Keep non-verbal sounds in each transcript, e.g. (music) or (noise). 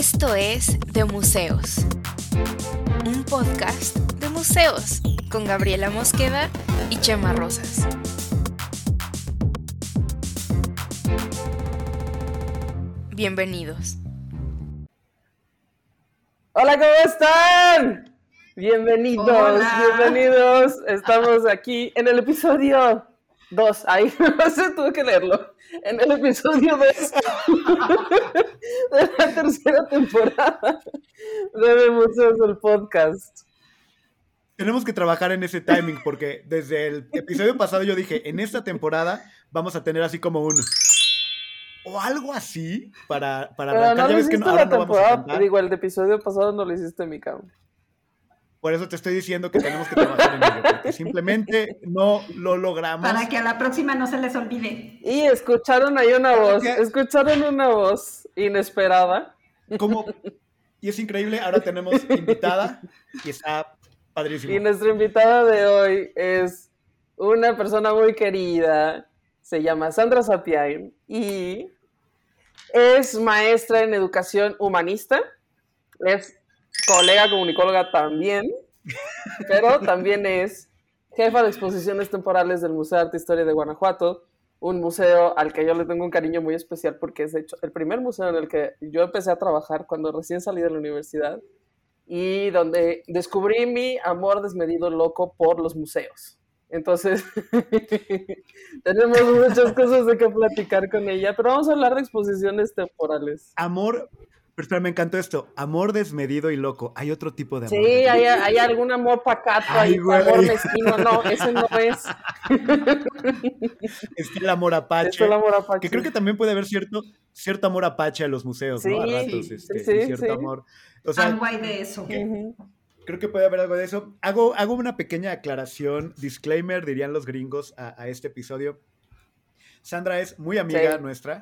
Esto es De Museos, un podcast de museos con Gabriela Mosqueda y Chema Rosas. Bienvenidos. Hola, ¿cómo están? Bienvenidos, Hola. bienvenidos. Estamos aquí en el episodio 2. Ahí (laughs) no sé, tuve que leerlo. En el episodio 2 (laughs) de la tercera temporada de De Museos del Podcast. Tenemos que trabajar en ese timing porque desde el episodio pasado yo dije, en esta temporada vamos a tener así como un... O algo así para, para Pero no arrancar. Ya lo ves que no- la no temporada. Digo, el episodio pasado no lo hiciste, mi cabrón. Por eso te estoy diciendo que tenemos que trabajar en ello, porque simplemente no lo logramos. Para que a la próxima no se les olvide. Y escucharon ahí una voz, ¿Qué? escucharon una voz inesperada. Como... Y es increíble, ahora tenemos invitada y está padrísimo. Y nuestra invitada de hoy es una persona muy querida, se llama Sandra Sapiain y es maestra en educación humanista, es colega comunicóloga también, pero (laughs) también es jefa de exposiciones temporales del Museo de Arte e Historia de Guanajuato, un museo al que yo le tengo un cariño muy especial porque es de hecho el primer museo en el que yo empecé a trabajar cuando recién salí de la universidad y donde descubrí mi amor desmedido loco por los museos. Entonces, (laughs) tenemos muchas cosas de qué platicar con ella, pero vamos a hablar de exposiciones temporales. Amor, pero espera, me encantó esto. Amor desmedido y loco. Hay otro tipo de amor. Sí, hay, hay algún amor pacato, Ay, hay güey. amor mezquino, no, ese no es. (laughs) Está el amor apache. Es el amor apache. Que creo que también puede haber cierto, cierto amor apache a los museos, ¿no? A Sí, ratos, sí, este, sí, cierto sí. amor. O sea, Algo hay de eso. Creo que puede haber algo de eso. Hago, hago una pequeña aclaración, disclaimer, dirían los gringos, a, a este episodio. Sandra es muy amiga Sí. nuestra,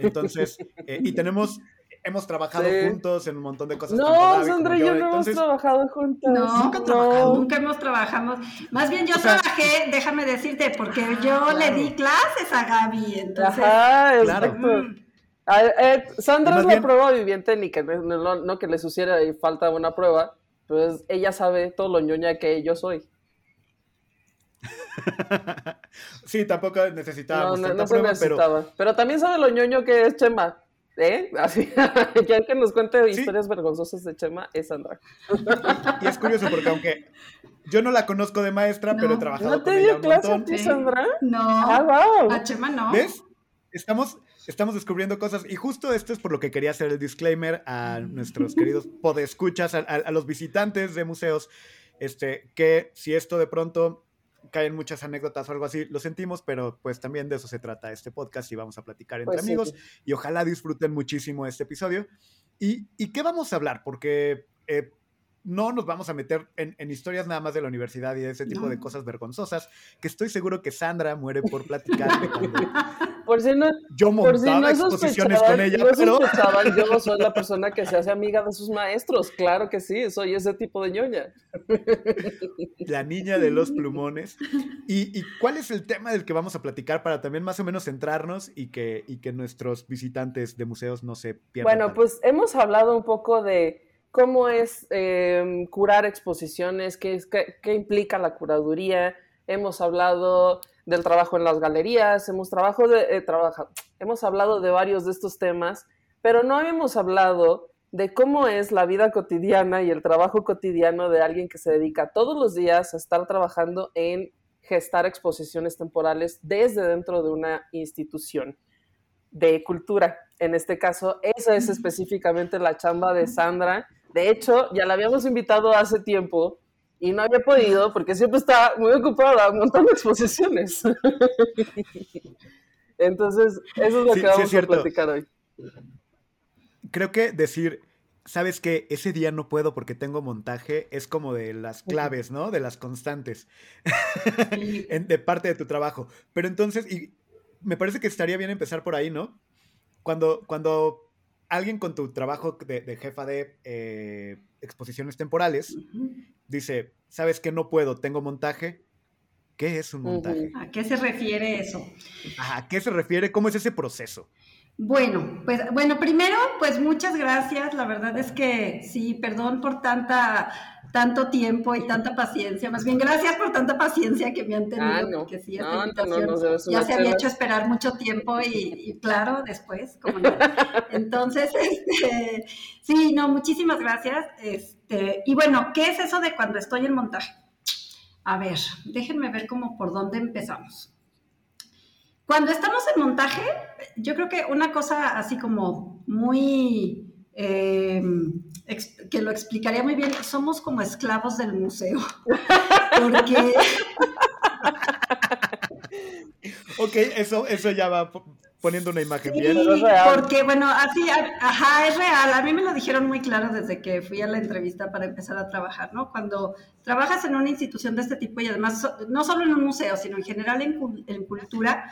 entonces, eh, y tenemos, hemos trabajado Sí. juntos en un montón de cosas. No, Sandra y yo no entonces, hemos trabajado juntas. No, Nunca han trabajado. nunca hemos trabajado. Más bien yo O sea- trabajé, déjame decirte, porque yo claro. le di clases a Gaby, entonces. Ajá, Claro. exacto. mm, Ah, eh, Sandra es la bien- prueba viviente, ni que no, no- que le suciera y falta una prueba, pues ella sabe todo lo ñoña que yo soy. (laughs) sí, tampoco necesitábamos no, tanta no se prueba, pero necesitaba. Pero... también sabe lo ñoño que es Chema. ¿Eh? Así, (laughs) ya que nos cuente Sí. historias vergonzosas de Chema, es Sandra. y es curioso porque aunque yo no la conozco de maestra, pero he trabajado ¿No con te ella dio un clase a ti. Sandra? No, Ah, wow. a Chema no. ¿Ves? Estamos, estamos descubriendo cosas y justo esto es por lo que quería hacer el disclaimer a nuestros queridos podescuchas, a, a, a los visitantes de museos, este, que si esto de pronto caen muchas anécdotas o algo así, lo sentimos, pero pues también de eso se trata este podcast y vamos a platicar entre Pues sí. amigos y ojalá disfruten muchísimo este episodio. ¿Y, y qué vamos a hablar? Porque eh, no nos vamos a meter en, en historias nada más de la universidad y de ese tipo No. de cosas vergonzosas, que estoy seguro que Sandra muere por (laughs) platicar cuando Por si no, yo por si montaba no exposiciones con ella, no pero yo no (laughs) soy la persona que se hace amiga de sus maestros. Claro que sí, soy ese tipo de ñoña. la niña de los plumones. ¿Y, y cuál es el tema del que vamos a platicar para también más o menos centrarnos y que, y que nuestros visitantes de museos no se pierdan? Bueno, tanto? pues hemos hablado un poco de cómo es eh, curar exposiciones, qué, es- qué- qué implica la curaduría. Hemos hablado del trabajo en las galerías, hemos, trabajo de, eh, trabaja- hemos hablado de varios de estos temas, pero no hemos hablado de cómo es la vida cotidiana y el trabajo cotidiano de alguien que se dedica todos los días a estar trabajando en gestar exposiciones temporales desde dentro de una institución de cultura. En este caso, esa es específicamente la chamba de Sandra. De hecho, ya la habíamos invitado hace tiempo y no había podido porque siempre está muy ocupada montando exposiciones. (laughs) Entonces, eso es lo Sí, que sí, vamos a platicar hoy. creo que decir, sabes que ese día no puedo porque tengo montaje es como de las claves, ¿no? De las constantes (laughs) de parte de tu trabajo. Pero entonces, y me parece que estaría bien empezar por ahí, ¿no? Cuando, cuando alguien con tu trabajo de, de jefa de eh, exposiciones temporales dice, sabes que no puedo, tengo montaje. ¿Qué es un montaje? ¿A qué se refiere eso? ¿A qué se refiere? ¿Cómo es ese proceso? Bueno, pues bueno, primero, pues muchas gracias. La verdad es que sí, perdón por tanta tanto tiempo y tanta paciencia. Más bien, gracias por tanta paciencia que me han tenido, Ah, no. porque sí, esta No, no, no, invitación no, ya se había hecho esperar mucho tiempo y, y claro, después, como no. (laughs) Entonces, este, sí, no, muchísimas gracias. Este, y bueno, ¿qué es eso de cuando estoy en montaje? A ver, déjenme ver como por dónde empezamos. Cuando estamos en montaje, yo creo que una cosa así como muy, eh, que lo explicaría muy bien, somos como esclavos del museo. (laughs) Porque, Ok, eso, eso ya va po- poniendo una imagen sí, bien. Es real. porque bueno, así, ajá, es real. A mí me lo dijeron muy claro desde que fui a la entrevista para empezar a trabajar, ¿no? Cuando trabajas en una institución de este tipo y además, no solo en un museo, sino en general en, en cultura,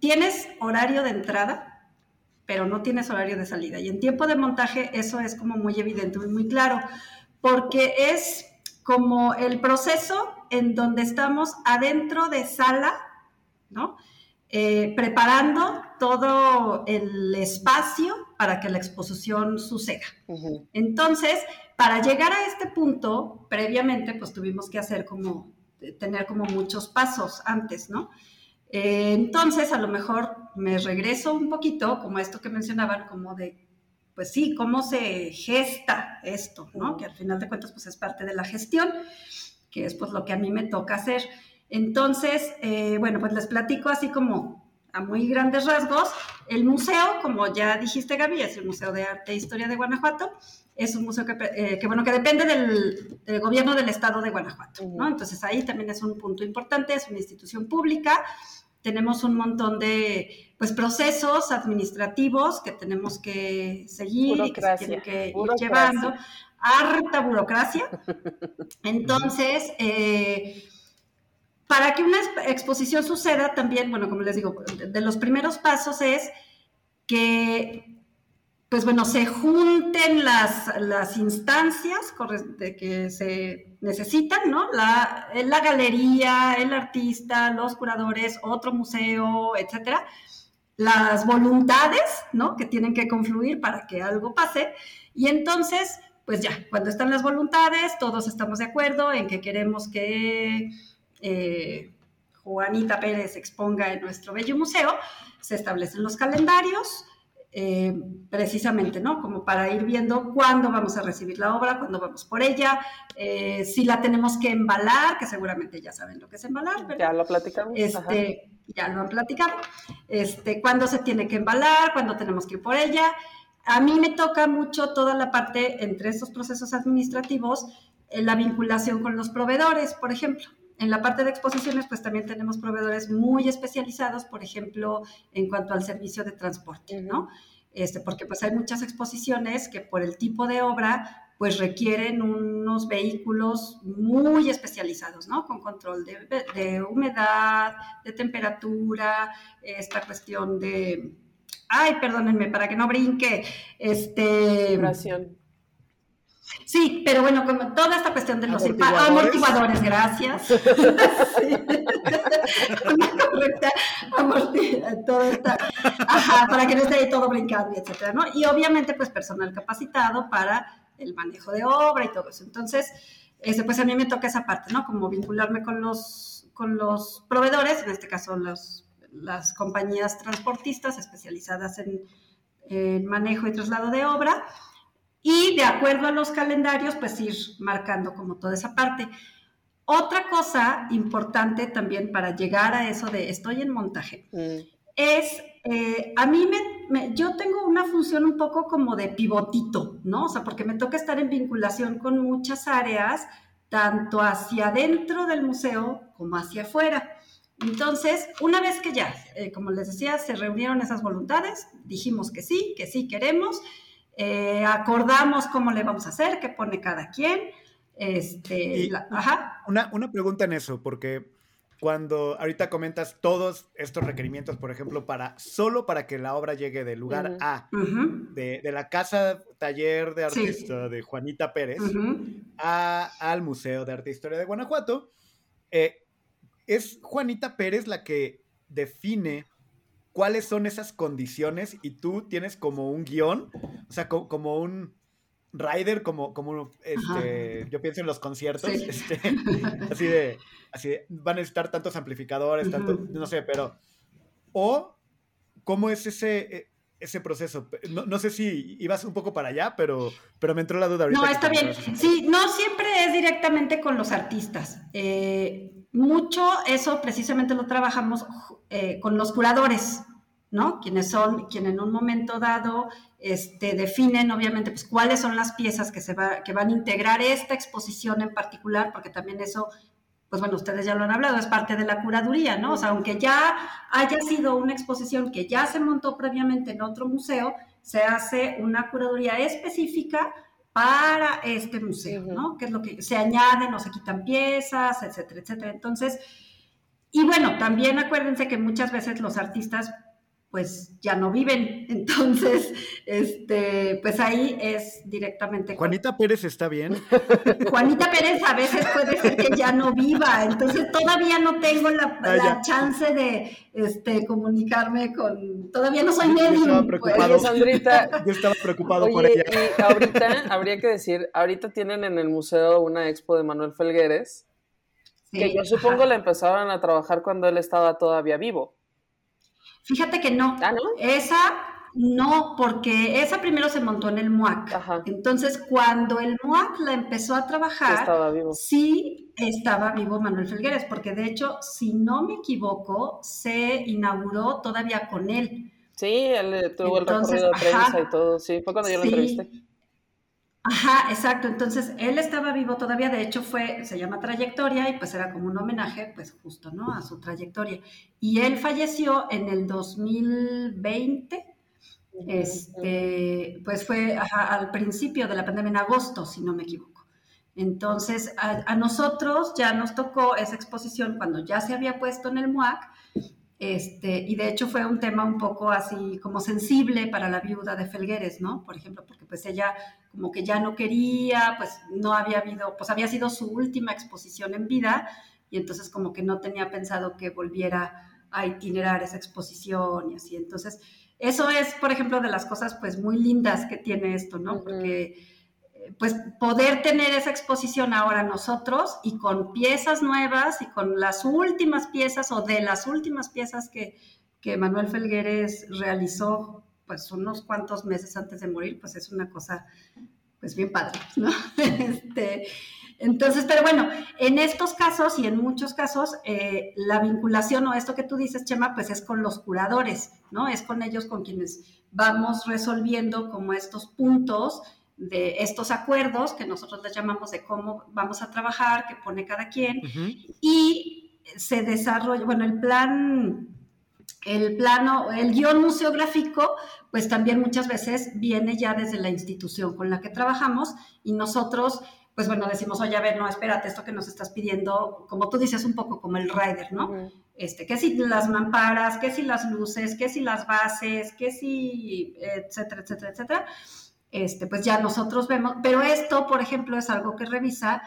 tienes horario de entrada, pero no tienes horario de salida. Y en tiempo de montaje eso es como muy evidente, muy, muy claro, porque es como el proceso en donde estamos adentro de sala, ¿no? Eh, preparando todo el espacio para que la exposición suceda. Entonces, para llegar a este punto, previamente, pues tuvimos que hacer como, tener como muchos pasos antes, ¿no? Eh, entonces, a lo mejor me regreso un poquito, como esto que mencionaban, como de, pues sí, cómo se gesta esto, ¿no? Que al final de cuentas, pues es parte de la gestión, que es pues lo que a mí me toca hacer. Entonces, eh, bueno, pues les platico así como a muy grandes rasgos. El museo, como ya dijiste Gaby, es el Museo de Arte e Historia de Guanajuato. Es un museo que, eh, que, bueno, que depende del, del gobierno del estado de Guanajuato, ¿no? Entonces ahí también es un punto importante, es una institución pública. Tenemos un montón de pues, procesos administrativos que tenemos que seguir y que se tienen que ir llevando. Harta burocracia. (laughs) Entonces, eh, para que una exp- exposición suceda también, bueno, como les digo, de los primeros pasos es que, pues bueno, se junten las, las instancias de que se necesitan, ¿no? La, la galería, el artista, los curadores, otro museo, etcétera. Las voluntades, ¿no? Que tienen que confluir para que algo pase. Y entonces, pues ya, cuando están las voluntades, todos estamos de acuerdo en que queremos que eh, Juanita Pérez exponga en nuestro bello museo, se establecen los calendarios, eh, precisamente, ¿no? Como para ir viendo cuándo vamos a recibir la obra, cuándo vamos por ella, eh, si la tenemos que embalar, que seguramente ya saben lo que es embalar, ¿verdad? Ya lo platicamos. ajá. Este, ya lo han platicado. Este, cuándo se tiene que embalar, cuándo tenemos que ir por ella. A mí me toca mucho toda la parte entre estos procesos administrativos, eh, la vinculación con los proveedores, por ejemplo. En la parte de exposiciones, pues también tenemos proveedores muy especializados, por ejemplo, en cuanto al servicio de transporte, ¿no? Este, porque pues hay muchas exposiciones que por el tipo de obra pues requieren unos vehículos muy especializados, ¿no? Con control de, de humedad, de temperatura, esta cuestión de, ay, perdónenme, para que no brinque, este... Vibración. Sí, pero bueno, como toda esta cuestión de los Amortiguadores. amortiguadores, gracias. (laughs) Sí. Una correcta toda esta, ajá, para que no esté ahí todo brincando, etcétera, ¿no? Y obviamente, pues, personal capacitado para el manejo de obra y todo eso. Entonces, ese, pues a mí me toca esa parte, ¿no? Como vincularme con los, con los proveedores, en este caso los, las compañías transportistas especializadas en, en manejo y traslado de obra y de acuerdo a los calendarios, pues ir marcando como toda esa parte. Otra cosa importante también para llegar a eso de estoy en montaje Mm. es, eh, a mí me, me- yo tengo una función un poco como de pivotito, ¿no? O sea, porque me toca estar en vinculación con muchas áreas, tanto hacia adentro del museo como hacia afuera. Entonces, una vez que ya, eh, como les decía, se reunieron esas voluntades, dijimos que sí, que sí queremos, eh, acordamos cómo le vamos a hacer, qué pone cada quien, este, la- ajá, Una, una pregunta en eso, porque cuando ahorita comentas todos estos requerimientos, por ejemplo, para solo para que la obra llegue del lugar Ujú. A, ujú, de, de la casa taller de Sí. artista de Juanita Pérez, ujú. a- al Museo de Arte e Historia de Guanajuato, eh, es Juanita Pérez la que define cuáles son esas condiciones y tú tienes como un guion, o sea, como un rider, como, como este, yo pienso en los conciertos, este, así, de, así van a estar tantos amplificadores, tanto, no sé, pero, o cómo es ese, e, ese proceso. No, sé si ibas un poco para allá, pero, pero me entró la duda ahorita. No, está bien. Sí, no siempre es directamente con los artistas. Eh, mucho eso precisamente lo trabajamos eh, con los curadores, ¿no? Quienes son, quienes en un momento dado este, definen, obviamente, pues cuáles son las piezas que, se va, que van a integrar esta exposición en particular, porque también eso pues bueno, ustedes ya lo han hablado, es parte de la curaduría, ¿no? O sea, aunque ya haya sido una exposición que ya se montó previamente en otro museo, se hace una curaduría específica para este museo, ¿no? Que es lo que se añaden o se quitan piezas, etcétera, etcétera. Entonces, y bueno, también acuérdense que muchas veces los artistas pues ya no viven. Entonces, este, pues ahí es directamente. Juanita Pérez está bien. Juanita Pérez a veces puede ser que ya no viva, entonces todavía no tengo la, ah, chance de este, comunicarme con. Todavía no soy medium. Estaba pues. preocupado. Sandrita, (laughs) yo estaba preocupado por ella. Y ahorita habría que decir, ahorita tienen en el museo una expo de Manuel Felgueres. que yo supongo la empezaron a trabajar cuando él estaba todavía vivo. Fíjate que no. ¿Ah, no? Esa no, porque esa primero se montó en el MUAC. Entonces, cuando el MUAC la empezó a trabajar, sí estaba vivo Manuel Felgueres, porque de hecho, si no me equivoco, se inauguró todavía con él. Sí, él tuvo el recorrido de prensa y todo, sí, fue cuando yo lo entrevisté. Ajá, exacto. Entonces, él estaba vivo todavía, de hecho fue, se llama trayectoria y pues era como un homenaje, pues justo, ¿no? A su trayectoria. Y él falleció en el 2020, este, pues fue al principio de la pandemia, en agosto, si no me equivoco. Entonces, a, a, nosotros ya nos tocó esa exposición cuando ya se había puesto en el MUAC este, y de hecho fue un tema un poco así como sensible para la viuda de Felgueres, ¿no? Por ejemplo, porque pues ella como que ya no quería, pues no había habido, pues había sido su última exposición en vida y entonces como que no tenía pensado que volviera a itinerar esa exposición y así. Entonces, eso es, por ejemplo, de las cosas pues muy lindas que tiene esto, ¿no? Porque pues poder tener esa exposición ahora nosotros y con piezas nuevas y con las últimas piezas o de las últimas piezas que, que Manuel Felgueres realizó pues unos cuantos meses antes de morir, pues es una cosa pues bien padre, ¿no? (laughs) Este, entonces, pero bueno, en estos casos y en muchos casos, eh, la vinculación o esto que tú dices, Chema, pues es con los curadores, ¿no? Es con ellos con quienes vamos resolviendo como estos puntos de estos acuerdos que nosotros les llamamos de cómo vamos a trabajar, que pone cada quien, y se desarrolla, bueno, el plan, el plano, el guion museográfico, pues también muchas veces viene ya desde la institución con la que trabajamos y nosotros pues bueno, decimos, oye, a ver, no, espérate, esto que nos estás pidiendo, como tú dices, un poco como el rider, ¿no? Este, que si las mamparas, que si las luces, que si las bases, que si, etcétera, etcétera, etcétera este, pues ya nosotros vemos, pero esto, por ejemplo, es algo que revisa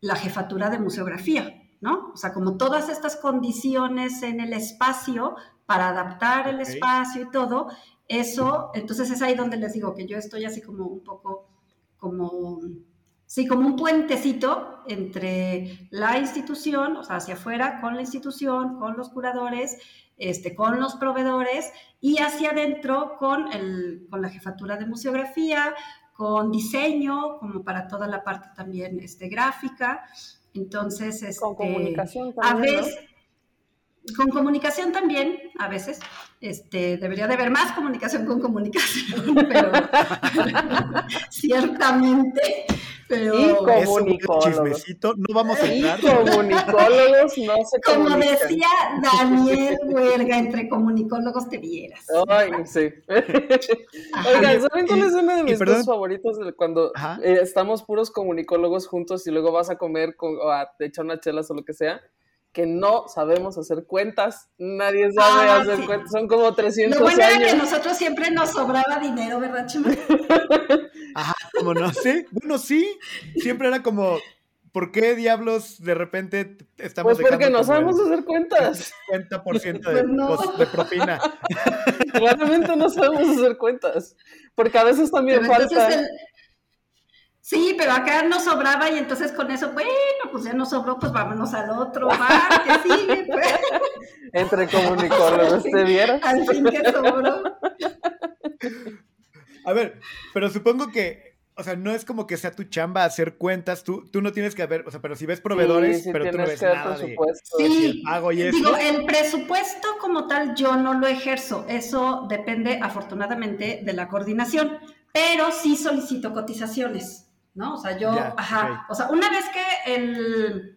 la jefatura de museografía, ¿no? O sea, como todas estas condiciones en el espacio para adaptar el espacio y todo, eso, entonces es ahí donde les digo que yo estoy así como un poco como, sí, como un puentecito entre la institución, o sea, hacia afuera, con la institución, con los curadores, este, con los proveedores y hacia adentro con, el, con la jefatura de museografía, con diseño, como para toda la parte también este, gráfica. Entonces, este, con comunicación también. A veces, Con comunicación también, a veces. Este, debería de haber más comunicación con comunicación, (laughs) pero (laughs) ciertamente y comunicólogos. no vamos a entrar. Y comunicólogos no se Como decía Daniel Huelga, entre comunicólogos te vieras. Ay, sí. Oigan, ¿saben cuál es uno de mis cosas favoritos? Cuando eh, estamos puros comunicólogos juntos y luego vas a comer con, o a echar una chelas o lo que sea que no sabemos hacer cuentas, nadie sabe ah, hacer cuentas, son como 300 Lo bueno era que nosotros siempre nos sobraba dinero, ¿verdad, Chuma? (laughs) Ajá, como no, sí, bueno, sí, siempre era como, ¿por qué diablos de repente estamos Pues porque no sabemos hacer cuentas. 50% de, pues no. de propina. Claramente no sabemos hacer cuentas. Porque a veces también falta. Sí, pero acá nos sobraba y entonces con eso, bueno, pues ya nos sobró, pues vámonos al otro bar, que sigue, pues. (laughs) Entre comunicólogos, (laughs) ¿te viera? Al fin que sobró. (laughs) A ver, pero supongo que, o sea, no es como que sea tu chamba hacer cuentas, tú, tú no tienes que ver, o sea, pero si ves proveedores, pero tú no ves nada de, sí, pago y eso. Digo, el presupuesto como tal yo no lo ejerzo, eso depende afortunadamente de la coordinación, pero sí solicito cotizaciones. ¿no? O sea, yo, ajá, o sea, una vez que el,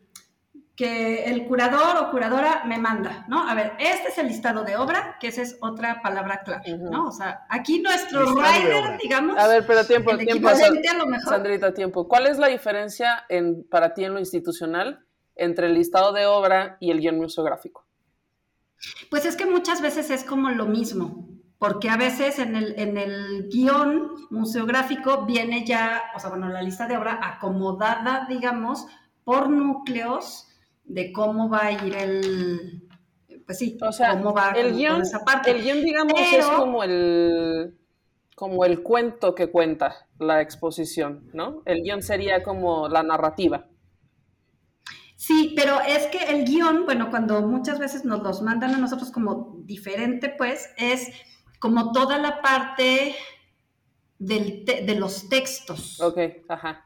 que el curador o curadora me manda, ¿no? A ver, este es el listado de obra, que esa es otra palabra clave, ¿no? O sea, aquí nuestro rider, digamos. A ver, pero tiempo, tiempo. A lo mejor. Sandrita, tiempo. ¿Cuál es la diferencia en, para ti en lo institucional entre el listado de obra y el guion museográfico? Pues es que muchas veces es como lo mismo porque a veces en el, en el guion museográfico viene ya, o sea, bueno, la lista de obra acomodada, digamos, por núcleos de cómo va a ir el, pues sí, o sea, cómo va el guion, esa parte. El guion, digamos, es como el, como el cuento que cuenta la exposición, ¿no? El guion sería como la narrativa. Sí, pero es que el guion, bueno, cuando muchas veces nos los mandan a nosotros como diferente, pues, es como toda la parte de los textos. Ok, ajá.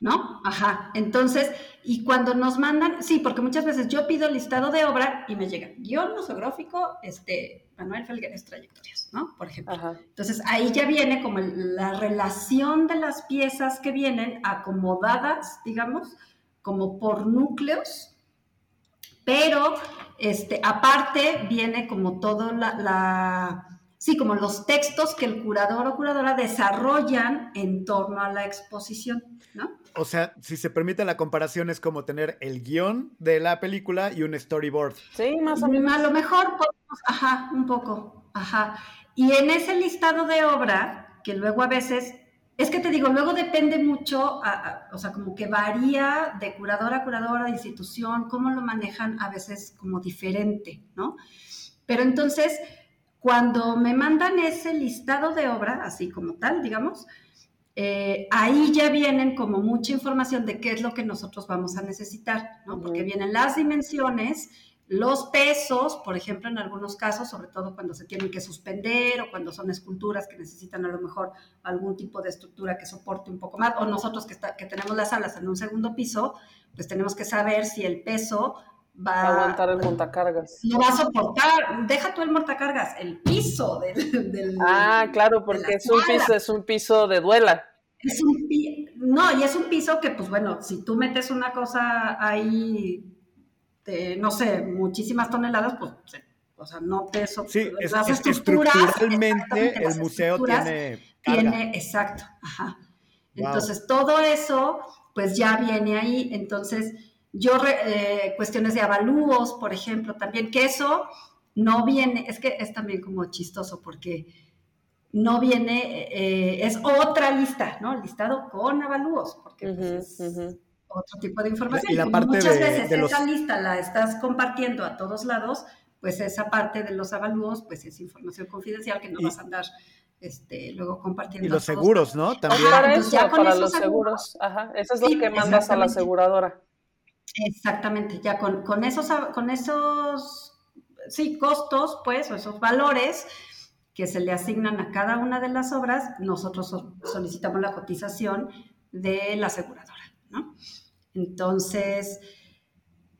¿No? Ajá. Entonces, y cuando nos mandan, sí, porque muchas veces yo pido listado de obra y me llega guion museográfico, este, Manuel Felgueres Trayectorias, ¿no? Por ejemplo. Ajá. Entonces, ahí ya viene como la relación de las piezas que vienen acomodadas, digamos, como por núcleos, pero, este, aparte viene como todo la Sí, como los textos que el curador o curadora desarrollan en torno a la exposición, ¿no? O sea, si se permite la comparación, es como tener el guion de la película y un storyboard. Sí, más o menos. A lo mejor podemos, ajá, un poco, ajá. Y en ese listado de obra, que luego a veces, es que te digo, luego depende mucho, o sea, como que varía de curadora a curadora, de institución, cómo lo manejan a veces como diferente, ¿no? Pero entonces cuando me mandan ese listado de obra, así como tal, digamos, eh, ahí ya vienen como mucha información de qué es lo que nosotros vamos a necesitar, ¿no? Porque vienen las dimensiones, los pesos, por ejemplo, en algunos casos, sobre todo cuando se tienen que suspender o cuando son esculturas que necesitan a lo mejor algún tipo de estructura que soporte un poco más, o nosotros que, que tenemos las alas en un segundo piso, pues tenemos que saber si el peso va a aguantar el montacargas. No va a soportar, deja tú el montacargas, el piso del... ah, claro, porque es un piso, es un piso de duela. Es un no, y es un piso que, pues bueno, si tú metes una cosa ahí de, no sé, muchísimas toneladas, pues, o sea, no te Sí, es, las estructuralmente el museo tiene... Tiene, exacto, ajá. Entonces, todo eso, pues ya viene ahí, entonces yo, eh, cuestiones de avalúos, por ejemplo, también, que eso no viene, es que es también como chistoso porque no viene, eh, es otra lista, ¿no? Listado con avalúos, porque pues, es otro tipo de información. Y la parte muchas de, veces de esa lista la estás compartiendo a todos lados, pues esa parte de los avalúos, pues es información confidencial que no vas a andar este, luego compartiendo. Y los seguros, ¿no? También. para eso, para los seguros. Ajá, eso es lo que mandas a la aseguradora. Exactamente, ya con, con, esos, con esos sí, costos, pues, o esos valores que se le asignan a cada una de las obras, nosotros solicitamos la cotización de la aseguradora, ¿no? Entonces,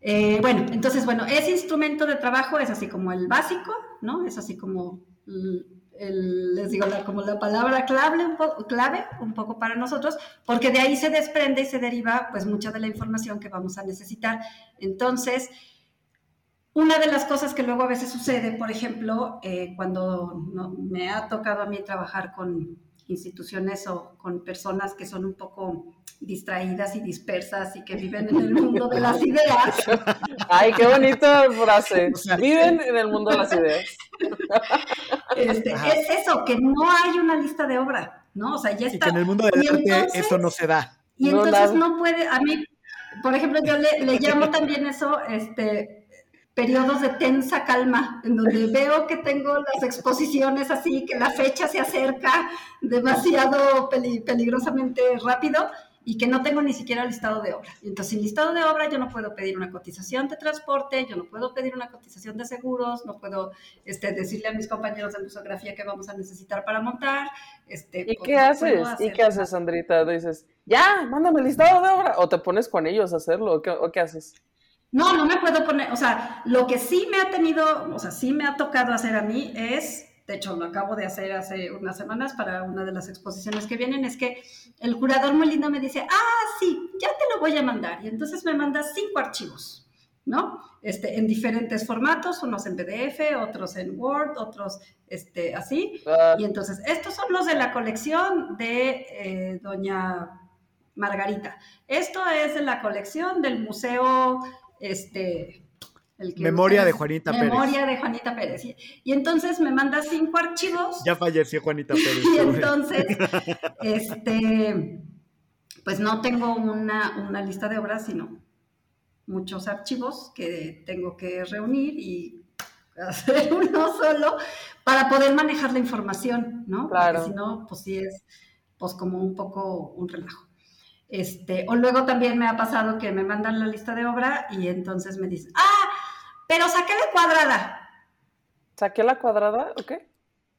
eh, bueno, entonces, bueno, ese instrumento de trabajo es así como el básico, ¿no? Es así como les digo, como la palabra clave un, poco, clave un poco para nosotros, porque de ahí se desprende y se deriva pues mucha de la información que vamos a necesitar. Entonces, una de las cosas que luego a veces sucede, por ejemplo, eh, cuando me ha tocado a mí trabajar con instituciones o con personas que son un poco distraídas y dispersas y que viven en el mundo de las ideas. (laughs) Ay, qué bonita frase. Viven en el mundo de las ideas. (laughs) Este, es eso, que no hay una lista de obra, ¿no? O sea, ya está. Y que en el mundo del arte eso no se da. Y entonces no puede, a mí, por ejemplo, yo le, le llamo también eso, este, periodos de tensa calma, en donde (laughs) veo que tengo las exposiciones así, que la fecha se acerca demasiado peligrosamente rápido y que no tengo ni siquiera listado de obra. Entonces, sin listado de obra, yo no puedo pedir una cotización de transporte, yo no puedo pedir una cotización de seguros, no puedo este, decirle a mis compañeros de musografía que vamos a necesitar para montar. Este, ¿Y pues, qué haces? ¿Y qué haces, Sandrita? Dices, ya, mándame el listado de obra, o te pones con ellos a hacerlo, ¿o qué, o qué haces? No, no me puedo poner, o sea, lo que sí me ha tenido, o sea, sí me ha tocado hacer a mí es de hecho lo acabo de hacer hace unas semanas para una de las exposiciones que vienen, es que el curador muy lindo me dice, ah, sí, ya te lo voy a mandar. Y entonces me manda cinco archivos, ¿no? Este, en diferentes formatos, unos en PDF, otros en Word, otros este, así. Ah. Y entonces, estos son los de la colección de eh, doña Margarita. Esto es de la colección del Museo, este, Memoria de Juanita Pérez. Memoria de Juanita Pérez. Y, entonces me manda cinco archivos. Ya falleció Juanita Pérez. (laughs) y entonces, este, pues no tengo una, una lista de obras, sino muchos archivos que tengo que reunir y hacer (laughs) uno solo para poder manejar la información, ¿no? Claro. Porque si no, pues sí es pues como un poco un relajo. Este, o luego también me ha pasado que me mandan la lista de obra y entonces me dicen, ah, pero saqué la cuadrada. ¿Saqué la cuadrada? ¿Ok?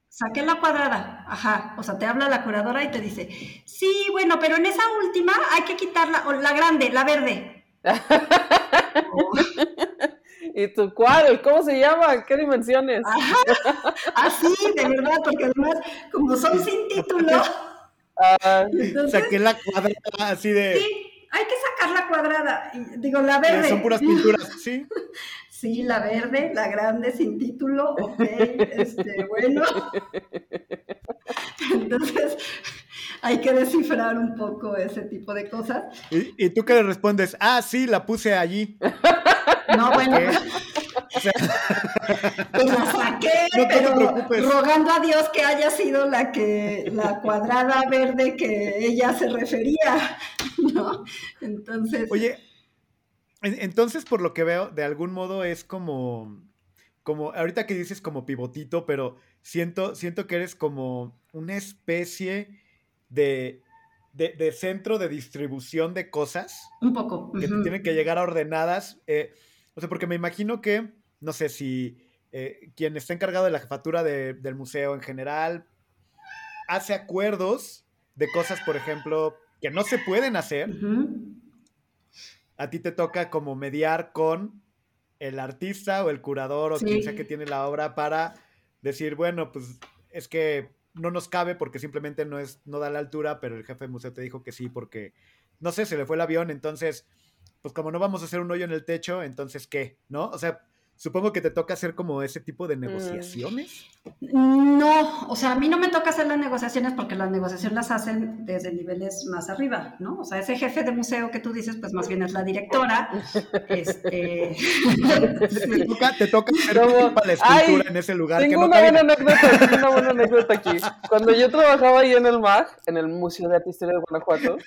Saqué la cuadrada, ajá. O sea, te habla la curadora y te dice, sí, bueno, pero en esa última hay que quitarla, o la grande, la verde. (laughs) ¿Y tu cuál? ¿Cómo se llama? ¿Qué dimensiones? Ajá. Así, de verdad, porque además, como son sin título. (laughs) Ah, saqué la cuadrada así de. Sí, hay que sacar la cuadrada. digo, la verde. Son puras pinturas, sí. (laughs) Sí, la verde, la grande sin título, ok, este, bueno. (laughs) Entonces, hay que descifrar un poco ese tipo de cosas. ¿Y, tú qué le respondes? Ah, sí, la puse allí. (laughs) No, bueno. Pues la (laughs) saqué, pero rogando a Dios que haya sido la que, la cuadrada verde que ella se refería, (laughs) ¿no? Entonces. Oye, entonces, por lo que veo, de algún modo es como, como, ahorita que dices como pivotito, pero siento, siento que eres como una especie de, de, centro de distribución de cosas. Un poco. Que tienen que llegar a ordenadas. Eh, o sea, porque me imagino que, no sé si eh, quien está encargado de la jefatura del museo en general hace acuerdos de cosas, por ejemplo, que no se pueden hacer a ti te toca como mediar con el artista o el curador o quien sea que tiene la obra para decir, bueno, pues es que no nos cabe porque simplemente no es no da la altura, pero el jefe de museo te dijo que sí porque no sé, se le fue el avión, entonces pues como no vamos a hacer un hoyo en el techo, entonces ¿qué? ¿No? O sea, Supongo que te toca hacer como ese tipo de mm. negociaciones. No, o sea, a mí no me toca hacer las negociaciones porque las negociaciones las hacen desde niveles más arriba, ¿no? O sea, ese jefe de museo que tú dices, pues más bien es la directora. (laughs) este... (laughs) te toca, te toca la escultura en ese lugar. Tengo una, buena anécdota, una buena anécdota aquí. (laughs) Cuando yo trabajaba ahí en el MAG, en el Museo de Arte e Historia de Guanajuato,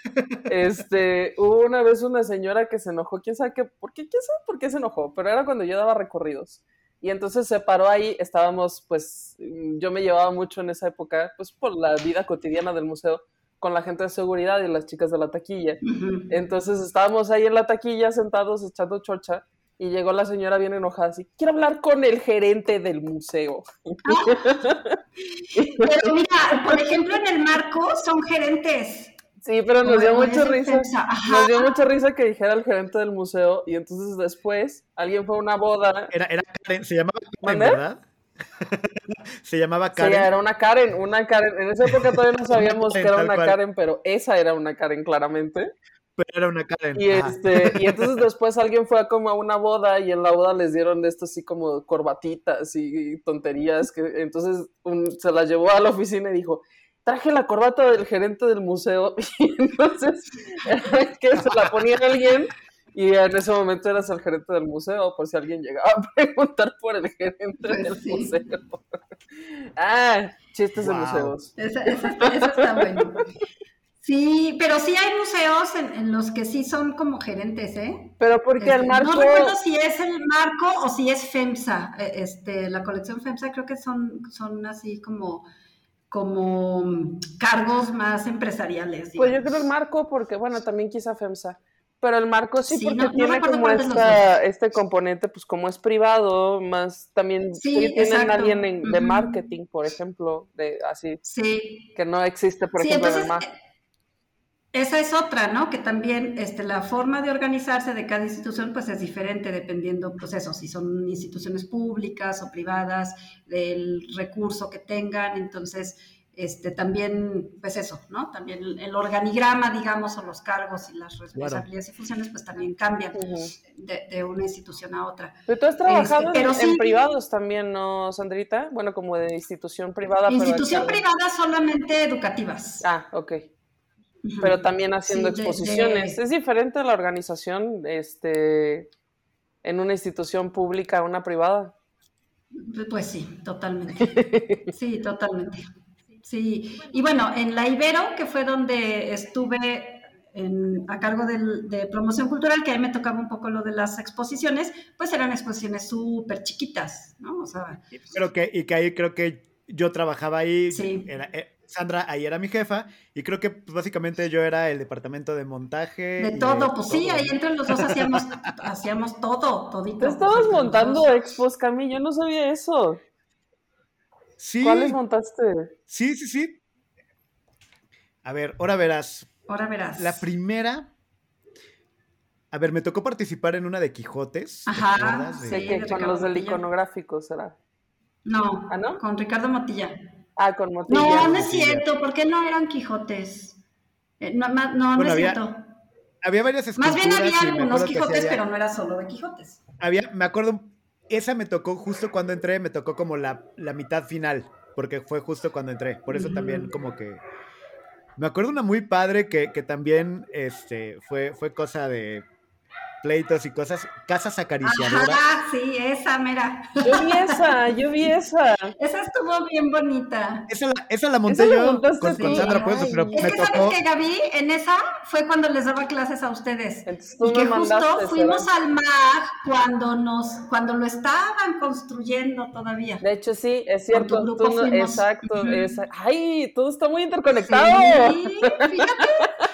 este, hubo una vez una señora que se enojó, quién sabe qué, por qué, quién sabe por qué se enojó, pero era cuando yo daba recorrido y entonces se paró ahí, estábamos, pues, yo me llevaba mucho en esa época, pues, por la vida cotidiana del museo, con la gente de seguridad y las chicas de la taquilla. Entonces estábamos ahí en la taquilla sentados echando chocha y llegó la señora bien enojada así, quiero hablar con el gerente del museo. (laughs) Pero mira, por ejemplo, en el marco son gerentes. Sí, pero nos dio mucha risa. Nos dio mucha risa que dijera el gerente del museo y entonces después alguien fue a una boda. Era, era Karen, se llamaba Karen, ¿verdad? (laughs) se llamaba Karen. Sí, era una Karen, una Karen. En esa época todavía no sabíamos (laughs) que era una Karen, pero esa era una Karen claramente. Pero era una Karen. Y, este, y entonces después alguien fue a como a una boda y en la boda les dieron de esto así como corbatitas y tonterías. Que, entonces se las llevó a la oficina y dijo, traje la corbata del gerente del museo (laughs) y entonces que se la ponía alguien y en ese momento eras el gerente del museo por si alguien llegaba a preguntar por el gerente pues del museo. ah, chistes de museos. Eso, está bueno. Sí, pero sí hay museos en, los que sí son como gerentes, ¿eh? Pero porque el este, marco... No recuerdo si es el marco o si es FEMSA, eh, este, la colección FEMSA creo que son, son así como como cargos más empresariales. Pues yo creo el marco porque, bueno, también quizá FEMSA. Pero el marco sí, porque tiene como este componente, pues como es privado, más también sí, tienen alguien de marketing, por ejemplo, de así, sí. que no existe, por ejemplo, en el marco. Esa es otra, ¿no? Que también este, la forma de organizarse de cada institución pues es diferente dependiendo, pues eso, si son instituciones públicas o privadas, del recurso que tengan. Entonces, este, también, pues eso, ¿no? También el, organigrama, digamos, o los cargos y las responsabilidades y funciones, pues también cambian de, una institución a otra. Pero tú has trabajado este, en, privados también, ¿no, Sandrita? Bueno, como de institución privada. Institución privada solamente educativas. Ah, ok. Pero también haciendo exposiciones. ¿Es diferente la organización este, en una institución pública a una privada? Pues sí, totalmente. (laughs) Sí, totalmente. Sí, y bueno, en la Ibero, que fue donde estuve a cargo de promoción cultural, que ahí me tocaba un poco lo de las exposiciones, pues eran exposiciones súper chiquitas, ¿no? O sea, Pero que, y que ahí creo que yo trabajaba ahí, eh, Sandra ahí era mi jefa, y creo que pues, básicamente yo era el departamento de montaje. De todo, pues sí, ahí entre los dos hacíamos, (laughs) hacíamos todo, todito. estabas montando expos, Cami, yo no sabía eso. ¿Cuáles montaste? Sí, sí, sí. A ver, ahora verás. Ahora verás. La primera. A ver, me tocó participar en una de Quijotes. Ajá. Sí, que con los del iconográfico será. No, ¿Ah, no? Con Ricardo Motilla. Ah, con Motilla. No, no es cierto. ¿Por qué no eran Quijotes? Eh, no, no, no es cierto. Había varias esculturas. Más bien había algunos Quijotes, pero no era solo de Quijotes. Había, me acuerdo esa me tocó justo cuando entré, me tocó como la, mitad final, porque fue justo cuando entré. Por eso también como que... Me acuerdo una muy padre que, que también este, fue, fue cosa de pleitos y cosas, casas acariciadoras. Ajá, sí, esa, mira. Yo vi esa, yo vi esa. Esa estuvo bien bonita. Esa la, esa la monté yo con, Sandra, pues, pero es me que tocó. sabes que Gaby, en esa fue cuando les daba clases a ustedes. y que justo fuimos al MAG cuando nos, cuando lo estaban construyendo todavía. De hecho, sí, es cierto. Tú exacto, Ay, todo está muy interconectado. Sí, fíjate. (laughs)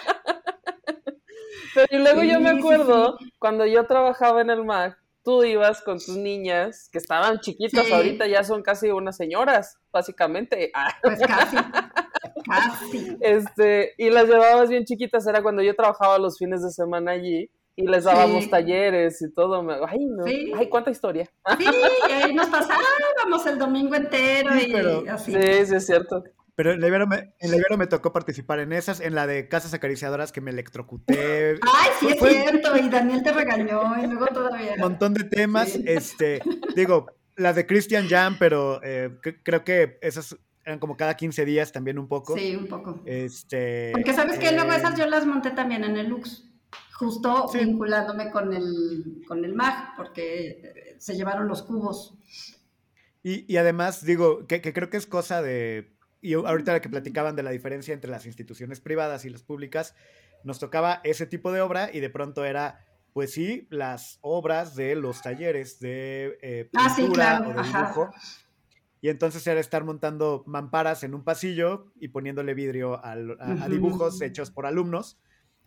Pero y luego yo me acuerdo, cuando yo trabajaba en el MAC, tú ibas con tus niñas, que estaban chiquitas, ahorita ya son casi unas señoras, básicamente. (laughs) Pues casi, casi. Este, y las llevabas bien chiquitas, era cuando yo trabajaba los fines de semana allí, y les dábamos talleres y todo. Ay, no. Ay, cuánta historia. Sí, y ahí nos pasábamos el domingo entero y así. Sí, sí, es cierto. Pero en la, Ibero me, en me tocó participar en esas, en la de casas acariciadoras que me electrocuté. Ay, sí es cierto, y Daniel te regañó, y luego todavía. Un montón de temas, este, digo, la de Christian Jam, pero eh, creo que esas eran como cada 15 días también un poco. Sí, un poco. Este, Porque sabes que luego esas yo las monté también en el Lux, justo vinculándome con el, con el MAG, porque se llevaron los cubos. Y, y además, digo, que, que creo que es cosa de y ahorita que platicaban de la diferencia entre las instituciones privadas y las públicas, nos tocaba ese tipo de obra y de pronto era, pues sí, las obras de los talleres de eh, ah, pintura o de dibujo. Y entonces era estar montando mamparas en un pasillo y poniéndole vidrio a, dibujos hechos por alumnos.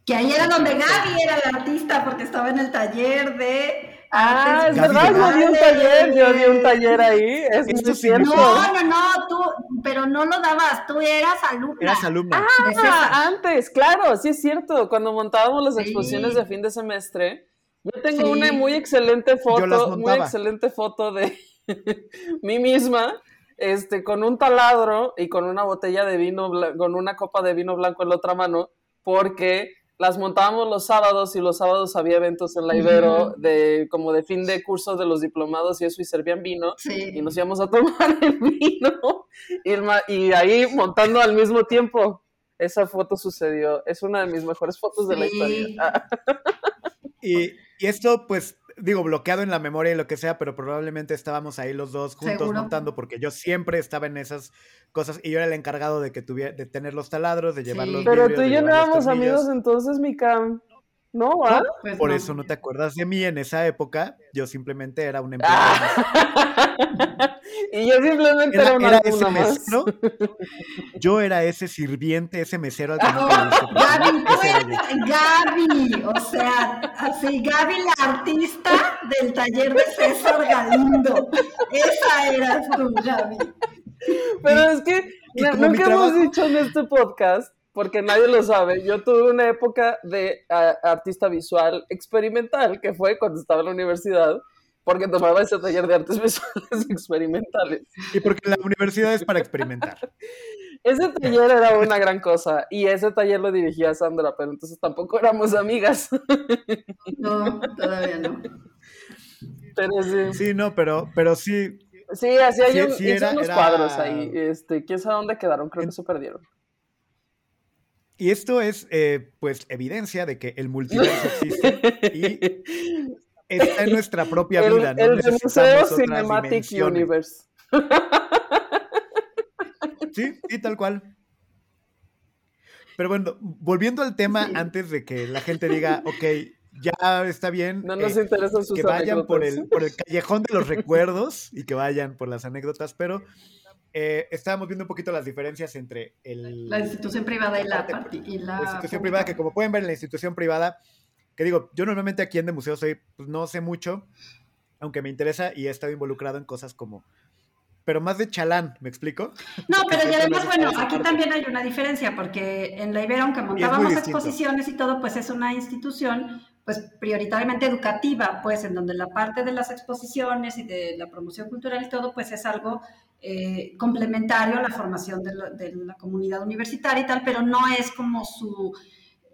Que ahí era donde Gaby era la artista porque estaba en el taller de Ah, es verdad, yo di un taller, yo di un taller ahí, es cierto. No, no, no, tú, pero no lo dabas, tú eras alumna. Eras alumna. Ah, antes, claro, sí es cierto, cuando montábamos las exposiciones de fin de semestre, yo tengo una muy excelente foto, muy excelente foto de (laughs) mí misma, este, con un taladro y con una botella de vino, con una copa de vino blanco en la otra mano, porque las montábamos los sábados y los sábados había eventos en la Ibero de como de fin de cursos de los diplomados y eso y servían vino y nos íbamos a tomar (laughs) el vino y, y, ahí montando al mismo tiempo. Esa foto sucedió. Es una de mis mejores fotos de la historia. (laughs) y, y, esto, pues, digo, bloqueado en la memoria y lo que sea, pero probablemente estábamos ahí los dos juntos Seguro. montando porque yo siempre estaba en esas cosas y yo era el encargado de que tuviera, de tener los taladros, de llevar Sí. los Pero vidrios, tú y yo no éramos amigos entonces, Mika. ¿No? ¿Ah? Pues Por no. eso no te acuerdas de mí en esa época. Yo simplemente era un empleado. Ah. (laughs) y yo simplemente era, Era, una era ese mesero. Yo era ese sirviente, ese mesero al que No. (laughs) Gaby, Gaby, o sea, así, Gaby la artista del taller de César Galindo. Esa eras tú, Gaby. Pero es que y no- nunca hemos trabajo- dicho en este podcast, porque nadie lo sabe, yo tuve una época de artista visual experimental, que fue cuando estaba en la universidad, porque tomaba ese taller de artes (laughs) visuales experimentales. Y porque la universidad es para experimentar. (laughs) Ese taller era una gran cosa, y ese taller lo dirigía Sandra, pero entonces tampoco éramos amigas. (laughs) No, todavía no. Pero sí. Sí, no, pero, pero sí. Sí, así hay Sí, un, sí hice era- unos era- cuadros ahí. Este, quién sabe dónde quedaron, creo que se perdieron. Y esto es, eh, pues, evidencia de que el multiverso existe y está en nuestra propia el, vida. No el Museo Cinematic. Universe. Sí, sí, tal cual. Pero bueno, volviendo al tema, antes de que la gente diga, ok, ya está bien. No nos eh, interesan sus que vayan por el, por el callejón de los recuerdos y que vayan por las anécdotas, pero eh, estábamos viendo un poquito las diferencias entre el, La institución privada y la, parte- y la la institución pública. privada, que como pueden ver en la institución privada, que digo, yo normalmente aquí en de museo soy, pues no sé mucho, aunque me interesa y he estado involucrado en cosas como, pero más de chalán, ¿me explico? (laughs) No, pero (laughs) y además, bueno, aquí también hay una diferencia, porque en la Ibero, aunque montábamos exposiciones y todo, pues es una institución, pues prioritariamente educativa, pues en donde la parte de las exposiciones y de la promoción cultural y todo, pues es algo eh, complementario a la formación de la, comunidad universitaria y tal, pero no es como su,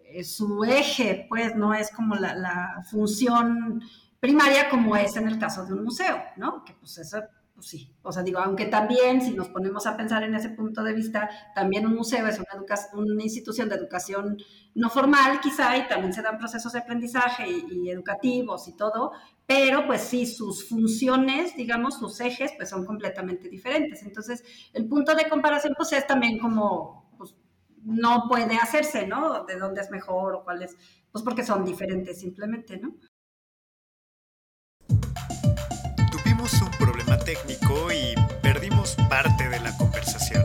eh, su eje, pues no es como la, la función primaria como es en el caso de un museo, ¿no? Que pues eso pues sí, o sea, digo, aunque también si nos ponemos a pensar en ese punto de vista, también un museo es una, una institución de educación no formal quizá y también se dan procesos de aprendizaje y, educativos y todo, pero pues sí, sus funciones, digamos, sus ejes, pues son completamente diferentes. Entonces, el punto de comparación pues es también como, pues no puede hacerse, ¿no? De dónde es mejor o cuál es, pues porque son diferentes simplemente, ¿no? Tuvimos un técnico y perdimos parte de la conversación.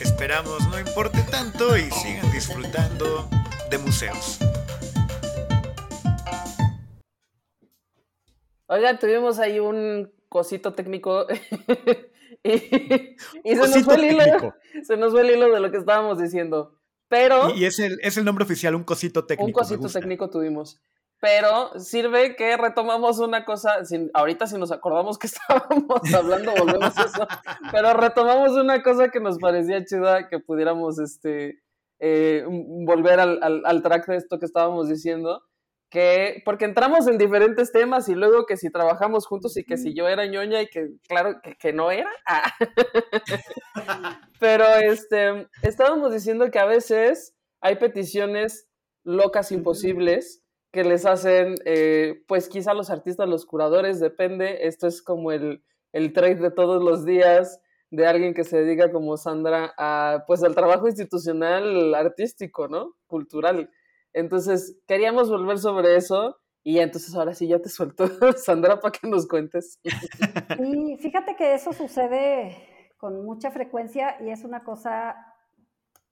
Esperamos no importe tanto y sigan disfrutando de museos. Oigan, tuvimos ahí un cosito técnico (laughs) y, y se nos Cosito fue el hilo. técnico. Se nos fue el hilo de lo que estábamos diciendo. Pero Y, y es, el, es el nombre oficial, un cosito técnico. un cosito técnico tuvimos. Pero sirve que retomamos una cosa, sin- ahorita si nos acordamos que (laughs) estábamos hablando, volvemos a eso, pero retomamos una cosa que nos parecía chida, que pudiéramos este, eh, volver al, al- al track de esto que estábamos diciendo, que porque entramos en diferentes temas y luego que si trabajamos juntos y que si yo era ñoña y que claro que, que no era. Ah. (laughs) Pero este, estábamos diciendo que a veces hay peticiones locas imposibles que les hacen, eh, pues quizá los artistas, los curadores, depende. Esto es como el, el trade de todos los días de alguien que se dedica como Sandra a, pues al trabajo institucional artístico, ¿no? Cultural. Entonces, queríamos volver sobre eso y entonces ahora sí ya te suelto, (laughs) Sandra, para que nos cuentes. Y fíjate que eso sucede con mucha frecuencia y es una cosa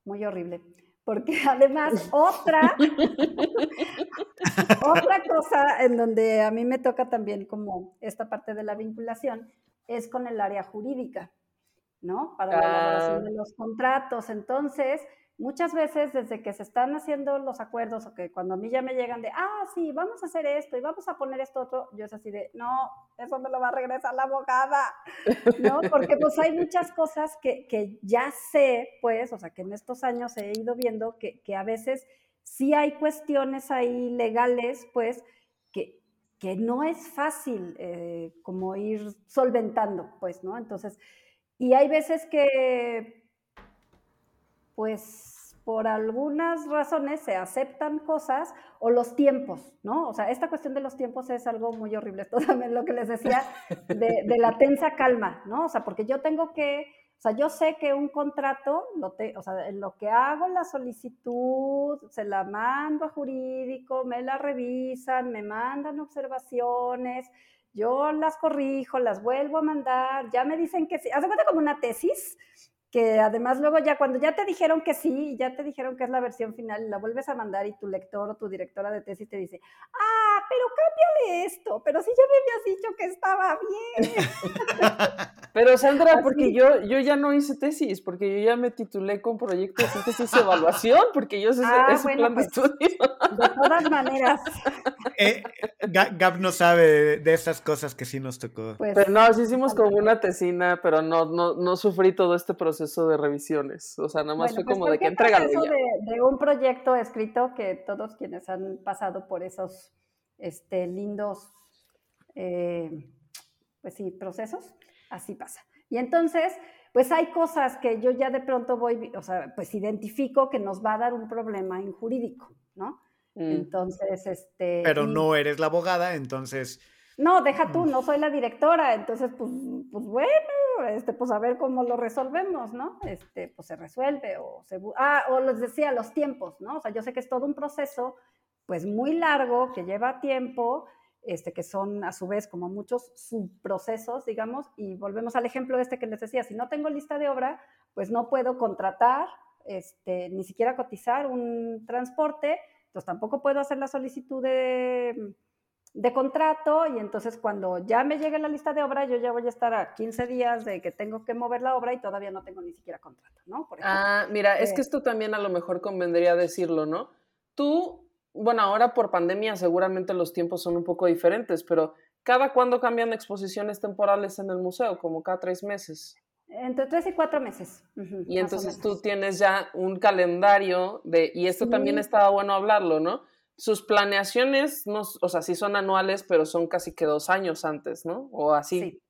muy horrible. Porque (laughs) además otra, (laughs) otra cosa en donde a mí me toca también como esta parte de la vinculación es con el área jurídica, ¿no? Para la elaboración Ah. de los contratos. Entonces, muchas veces desde que se están haciendo los acuerdos o que cuando a mí ya me llegan de, ah, sí, vamos a hacer esto y vamos a poner esto otro, yo es así de, no, eso me lo va a regresar la abogada, ¿no? Porque pues hay muchas cosas que, que ya sé, pues, o sea, que en estos años he ido viendo que, que a veces sí hay cuestiones ahí legales, pues, que, que no es fácil eh, como ir solventando, pues, ¿no? Entonces, y hay veces que, pues, por algunas razones se aceptan cosas o los tiempos, ¿no? O sea, esta cuestión de los tiempos es algo muy horrible. (laughs) Esto también lo que les decía de, la tensa calma, ¿no? O sea, porque yo tengo que o sea, yo sé que un contrato, lo o sea, en lo que hago la solicitud, se la mando a jurídico, me la revisan, me mandan observaciones, yo las corrijo, las vuelvo a mandar, ya me dicen que sí. Haz cuenta como una tesis, que además luego ya cuando ya te dijeron que sí, ya te dijeron que es la versión final, la vuelves a mandar y tu lector o tu directora de tesis te dice, ah, pero cámbiale esto, pero si ya me habías dicho que estaba bien. (laughs) pero Sandra, porque yo, yo ya no hice tesis, porque yo ya me titulé con proyecto de síntesis y evaluación, porque yo sé ah, ese plan de pues, estudio. De todas maneras. (laughs) Eh, Gab no sabe de, esas cosas que sí nos tocó. Pues, pero no, sí hicimos como una tesina, pero no, no, no sufrí todo este proceso proceso de revisiones. O sea, nada más fue pues, como de que entrega De, de, un proyecto escrito que todos quienes han pasado por esos este, lindos, eh, pues sí, procesos, así pasa. Y entonces, pues hay cosas que yo ya de pronto voy, o sea, pues identifico que nos va a dar un problema en jurídico, ¿no? Mm. Entonces, este... Pero no eres la abogada, entonces... No, deja tú, mm. no soy la directora, entonces, pues, pues bueno, este, pues a ver cómo lo resolvemos, ¿no? Este, pues se resuelve o se... Ah, o les decía, los tiempos, ¿no? O sea, yo sé que es todo un proceso, pues muy largo, que lleva tiempo, este, que son a su vez como muchos subprocesos, digamos, y volvemos al ejemplo este que les decía, si no tengo lista de obra, pues no puedo contratar, este, ni siquiera cotizar un transporte, entonces tampoco puedo hacer la solicitud de de contrato y entonces cuando ya me llegue la lista de obra, yo ya voy a estar a 15 días de que tengo que mover la obra y todavía no tengo ni siquiera contrato, ¿no? ah, mira, es que eh, esto también a lo mejor convendría decirlo, ¿no? Tú, bueno, ahora por pandemia seguramente los tiempos son un poco diferentes, pero ¿cada cuándo cambian exposiciones temporales en el museo? Como cada tres meses. Entre tres y cuatro meses. y entonces tú tienes ya un calendario de, y esto también estaba bueno hablarlo, ¿no? Sus planeaciones, no, o sea, sí son anuales, pero son casi que dos años antes, ¿no? O así. Sí.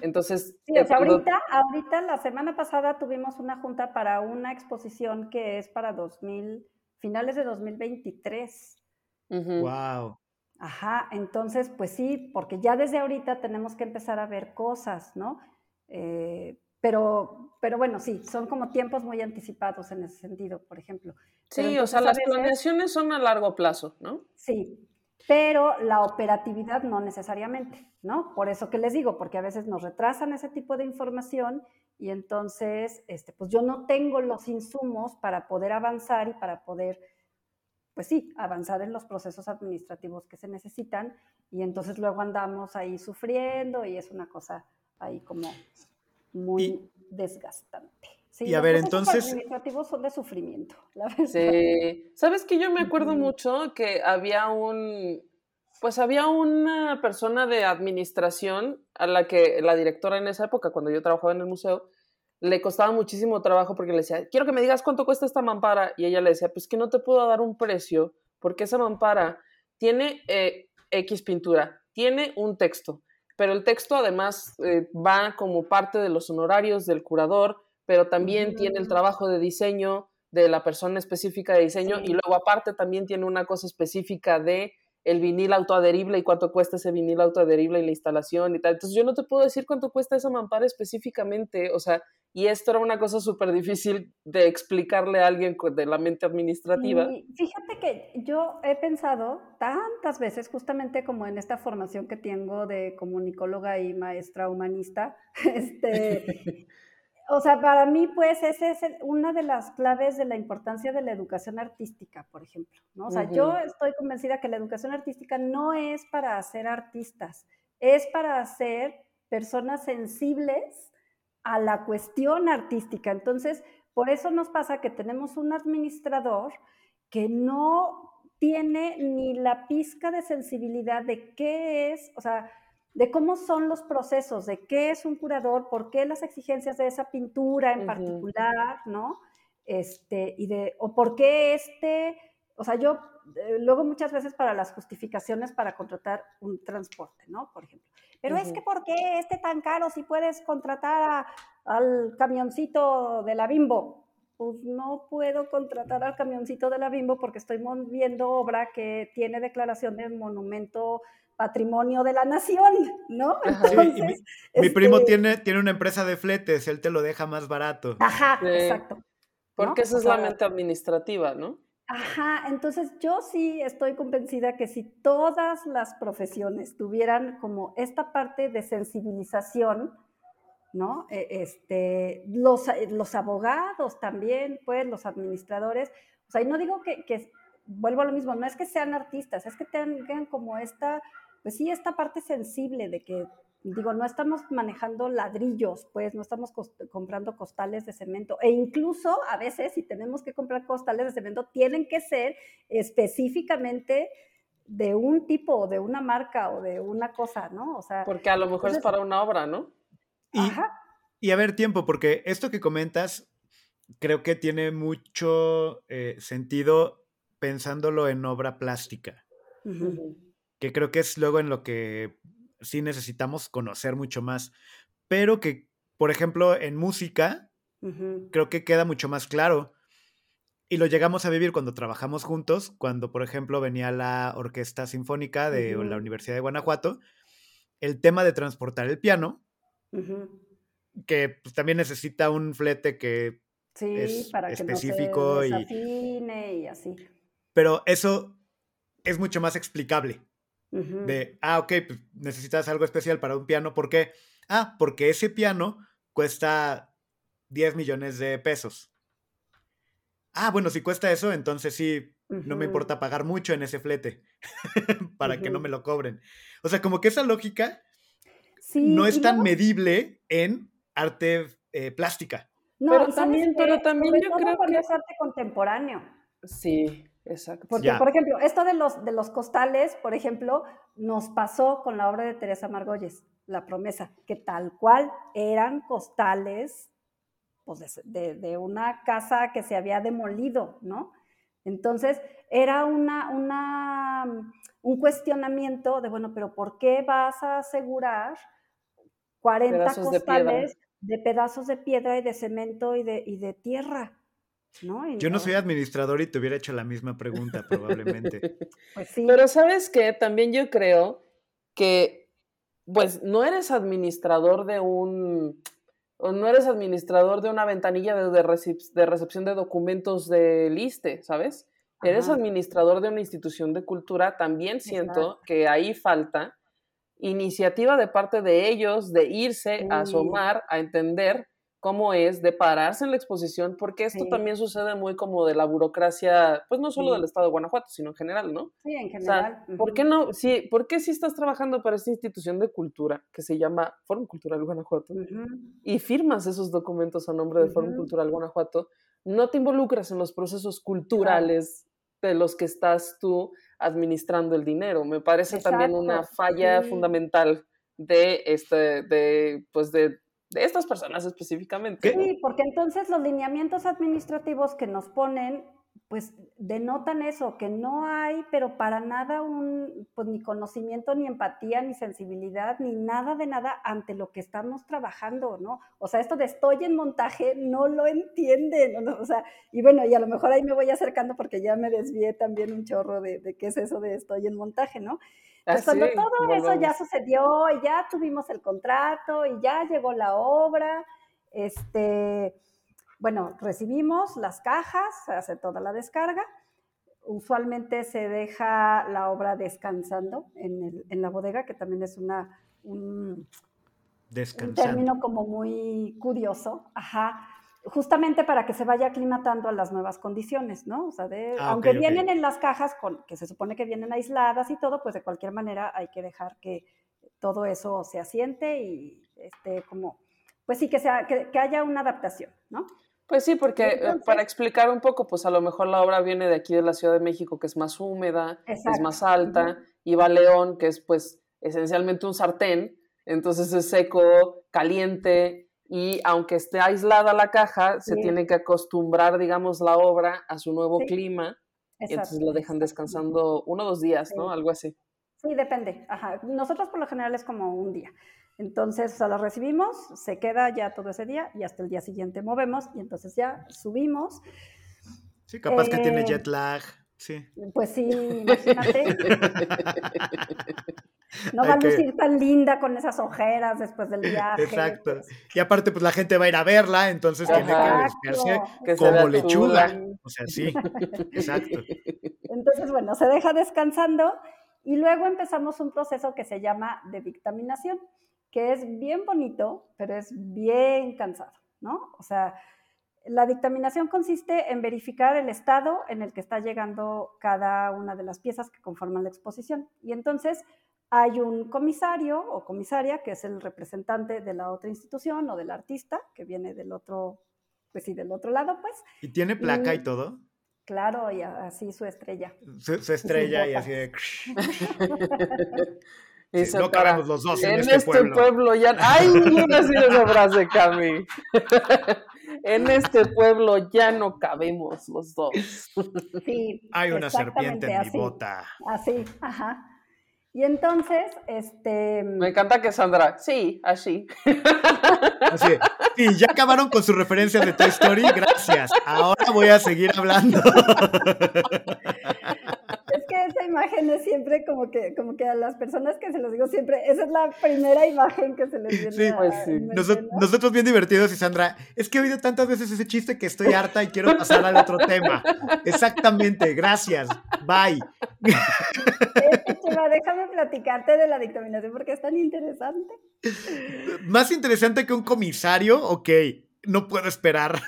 Entonces. Sí, o sea, ahorita, ahorita, la semana pasada tuvimos una junta para una exposición que es para 2000, finales de 2023. Wow. Ajá, entonces, pues sí, porque ya desde ahorita tenemos que empezar a ver cosas, ¿no? Eh, pero, pero bueno, sí, son como tiempos muy anticipados en ese sentido, por ejemplo. Sí, o sea, las planeaciones son a largo plazo, ¿no? Sí, pero la operatividad no necesariamente, ¿no? Por eso que les digo, porque a veces nos retrasan ese tipo de información y entonces, este, pues yo no tengo los insumos para poder avanzar y para poder, pues sí, avanzar en los procesos administrativos que se necesitan y entonces luego andamos ahí sufriendo y es una cosa ahí como muy desgastante. Sí, y a ver, entonces... administrativos son de sufrimiento, la verdad. Sí. ¿Sabes que yo me acuerdo mucho que había un... Pues había una persona de administración a la que la directora en esa época, cuando yo trabajaba en el museo, le costaba muchísimo trabajo porque le decía, quiero que me digas cuánto cuesta esta mampara. Y ella le decía, pues que no te puedo dar un precio porque esa mampara tiene eh, X pintura, tiene un texto, pero el texto además eh, va como parte de los honorarios del curador, pero también tiene el mm. trabajo de diseño de la persona específica de diseño y luego aparte también tiene una cosa específica de el vinil autoadherible y cuánto cuesta ese vinil autoadherible y la instalación y tal. Entonces yo no te puedo decir cuánto cuesta esa mampara específicamente, o sea, y esto era una cosa súper difícil de explicarle a alguien de la mente administrativa. fíjate que yo he pensado tantas veces, justamente como en esta formación que tengo de comunicóloga y maestra humanista, (laughs) este, o sea, para mí, pues, esa es una de las claves de la importancia de la educación artística, por ejemplo, ¿no? O sea, yo estoy convencida que la educación artística no es para hacer artistas, es para hacer personas sensibles a la cuestión artística. Entonces, por eso nos pasa que tenemos un administrador que no tiene ni la pizca de sensibilidad de qué es, o sea, de cómo son los procesos, de qué es un curador, por qué las exigencias de esa pintura en particular, ¿no? Este, y de, o por qué este, o sea, yo eh, luego muchas veces para las justificaciones para contratar un transporte, ¿no? Por ejemplo. Pero es que ¿por qué este tan caro si puedes contratar al camioncito de la Bimbo? pues no puedo contratar al camioncito de la Bimbo porque estoy moviendo obra que tiene declaración de monumento patrimonio de la nación, ¿no? Entonces, mi, primo este tiene, tiene una empresa de fletes, él te lo deja más barato. Ajá, exacto. Porque esa es la mente administrativa, ¿no? Ajá, entonces yo sí estoy convencida que si todas las profesiones tuvieran como esta parte de sensibilización, ¿no? E, este, los, los abogados también, pues, los administradores, o sea, y no digo que, que, vuelvo a lo mismo, no es que sean artistas, es que tengan como esta pues sí, esta parte sensible de que, digo, no estamos manejando ladrillos, pues no estamos comprando costales de cemento. E incluso a veces, si tenemos que comprar costales de cemento, tienen que ser específicamente de un tipo o de una marca o de una cosa, ¿no? O sea, porque a lo mejor es para una obra, ¿no? Y, y a ver, tiempo, porque esto que comentas creo que tiene mucho eh, sentido pensándolo en obra plástica que creo que es luego en lo que sí necesitamos conocer mucho más, pero que, por ejemplo, en música, creo que queda mucho más claro. Y lo llegamos a vivir cuando trabajamos juntos, cuando, por ejemplo, venía la Orquesta Sinfónica de la Universidad de Guanajuato, el tema de transportar el piano, que pues, también necesita un flete que es específico y, y así. Pero eso es mucho más explicable. De, ah, ok, pues necesitas algo especial para un piano. ¿Por qué? Ah, porque ese piano cuesta 10 millones de pesos. Ah, bueno, si cuesta eso, entonces sí, no me importa pagar mucho en ese flete (laughs) para que no me lo cobren. O sea, como que esa lógica no es tan medible en arte eh, plástica. No, pero también, pero también yo creo que es arte contemporáneo. Sí. Exacto. Porque, por ejemplo, esto de los, de los costales, por ejemplo, nos pasó con la obra de Teresa Margolles, La promesa, que tal cual eran costales pues, de, de, una casa que se había demolido, ¿no? Entonces, era una, una, un cuestionamiento de, bueno, pero ¿por qué vas a asegurar 40 costales de, pedazos de piedra y de cemento y de, y de tierra? Yo no soy administrador y te hubiera hecho la misma pregunta, probablemente. (laughs) pues sí. Pero sabes que también yo creo que, pues, no eres administrador de un, no eres administrador de una ventanilla de, de, recepción de documentos de liste, ¿sabes? Eres administrador de una institución de cultura, también siento que ahí falta iniciativa de parte de ellos de irse a asomar, a entender cómo es de pararse en la exposición, porque esto también sucede muy como de la burocracia, pues no solo del estado de Guanajuato, sino en general, ¿no? Sí, en general. ¿por qué no? Sí, ¿por qué si estás trabajando para esta institución de cultura que se llama Fórum Cultural Guanajuato y firmas esos documentos a nombre de Fórum Cultural Guanajuato, no te involucras en los procesos culturales de los que estás tú administrando el dinero? Me parece también una falla fundamental de este, de, pues de de estas personas específicamente. Sí, porque entonces los lineamientos administrativos que nos ponen, pues denotan eso, que no hay, pero para nada un, pues ni conocimiento, ni empatía, ni sensibilidad, ni nada de nada ante lo que estamos trabajando, ¿no? O sea, esto de estoy en montaje no lo entienden, ¿no? O sea, y bueno, y a lo mejor ahí me voy acercando porque ya me desvié también un chorro de, de qué es eso de estoy en montaje, ¿no? Pues cuando todo eso ya sucedió y ya tuvimos el contrato y ya llegó la obra, este, bueno, recibimos las cajas, se hace toda la descarga. Usualmente se deja la obra descansando en, el, en la bodega, que también es una, un, un término como muy curioso. Ajá justamente para que se vaya aclimatando a las nuevas condiciones, ¿no? O sea, de, ah, aunque vienen en las cajas con, que se supone que vienen aisladas y todo, pues de cualquier manera hay que dejar que todo eso se asiente y este, como, pues sí, que, sea, que, haya una adaptación, ¿no? Pues sí, porque eh, para explicar un poco, pues a lo mejor la obra viene de aquí de la Ciudad de México, que es más húmeda, es más alta, y va León, que es pues esencialmente un sartén, entonces es seco, caliente, y aunque esté aislada la caja, se tiene que acostumbrar, digamos, la obra a su nuevo clima y entonces lo dejan descansando uno o dos días, ¿no? Algo así. Sí, depende. Ajá. Nosotros por lo general es como un día. Entonces, o sea, la recibimos, se queda ya todo ese día y hasta el día siguiente movemos y entonces ya subimos. Sí, capaz que tiene Eh, jet lag. Sí. Pues sí, imagínate. (laughs) No va a lucir tan linda con esas ojeras después del viaje. Exacto. pues. Y aparte, pues la gente va a ir a verla, entonces tiene que Ajá. vestirse como lechuga. O sea, sí. Exacto. Entonces, bueno, se deja descansando y luego empezamos un proceso que se llama de dictaminación, que es bien bonito, pero es bien cansado, ¿no? O sea, la dictaminación consiste en verificar el estado en el que está llegando cada una de las piezas que conforman la exposición. Y entonces hay un comisario o comisaria, que es el representante de la otra institución o del artista, que viene del otro, pues sí, del otro lado, pues, Y tiene placa y todo. claro, y así su estrella. Se estrella y así de. Sí, (laughs) (laughs) no cabemos los dos en En este este pueblo. pueblo ya. ¡Ay! Iba a decir esa frase, Cami. (laughs) en este pueblo ya no cabemos los dos. Sí, Hay una serpiente en mi así, bota. Así, ajá. Y entonces, este, Me encanta que Sandra. Sí, así. (laughs) Así, sí, ya acabaron con sus referencias de Toy Story, gracias. Ahora voy a seguir hablando. (laughs) es que esa imagen es siempre como que, como que a las personas que se los digo siempre, esa es la primera imagen que se les (laughs) viene Sí, a- pues sí. nosotros bien divertidos y Sandra, es que he oído tantas veces ese chiste que estoy harta y quiero pasar al otro tema. Exactamente, gracias. Bye. Chema, déjame platicarte de la dictaminación porque es tan interesante. Más interesante que un comisario, ok, no puedo esperar.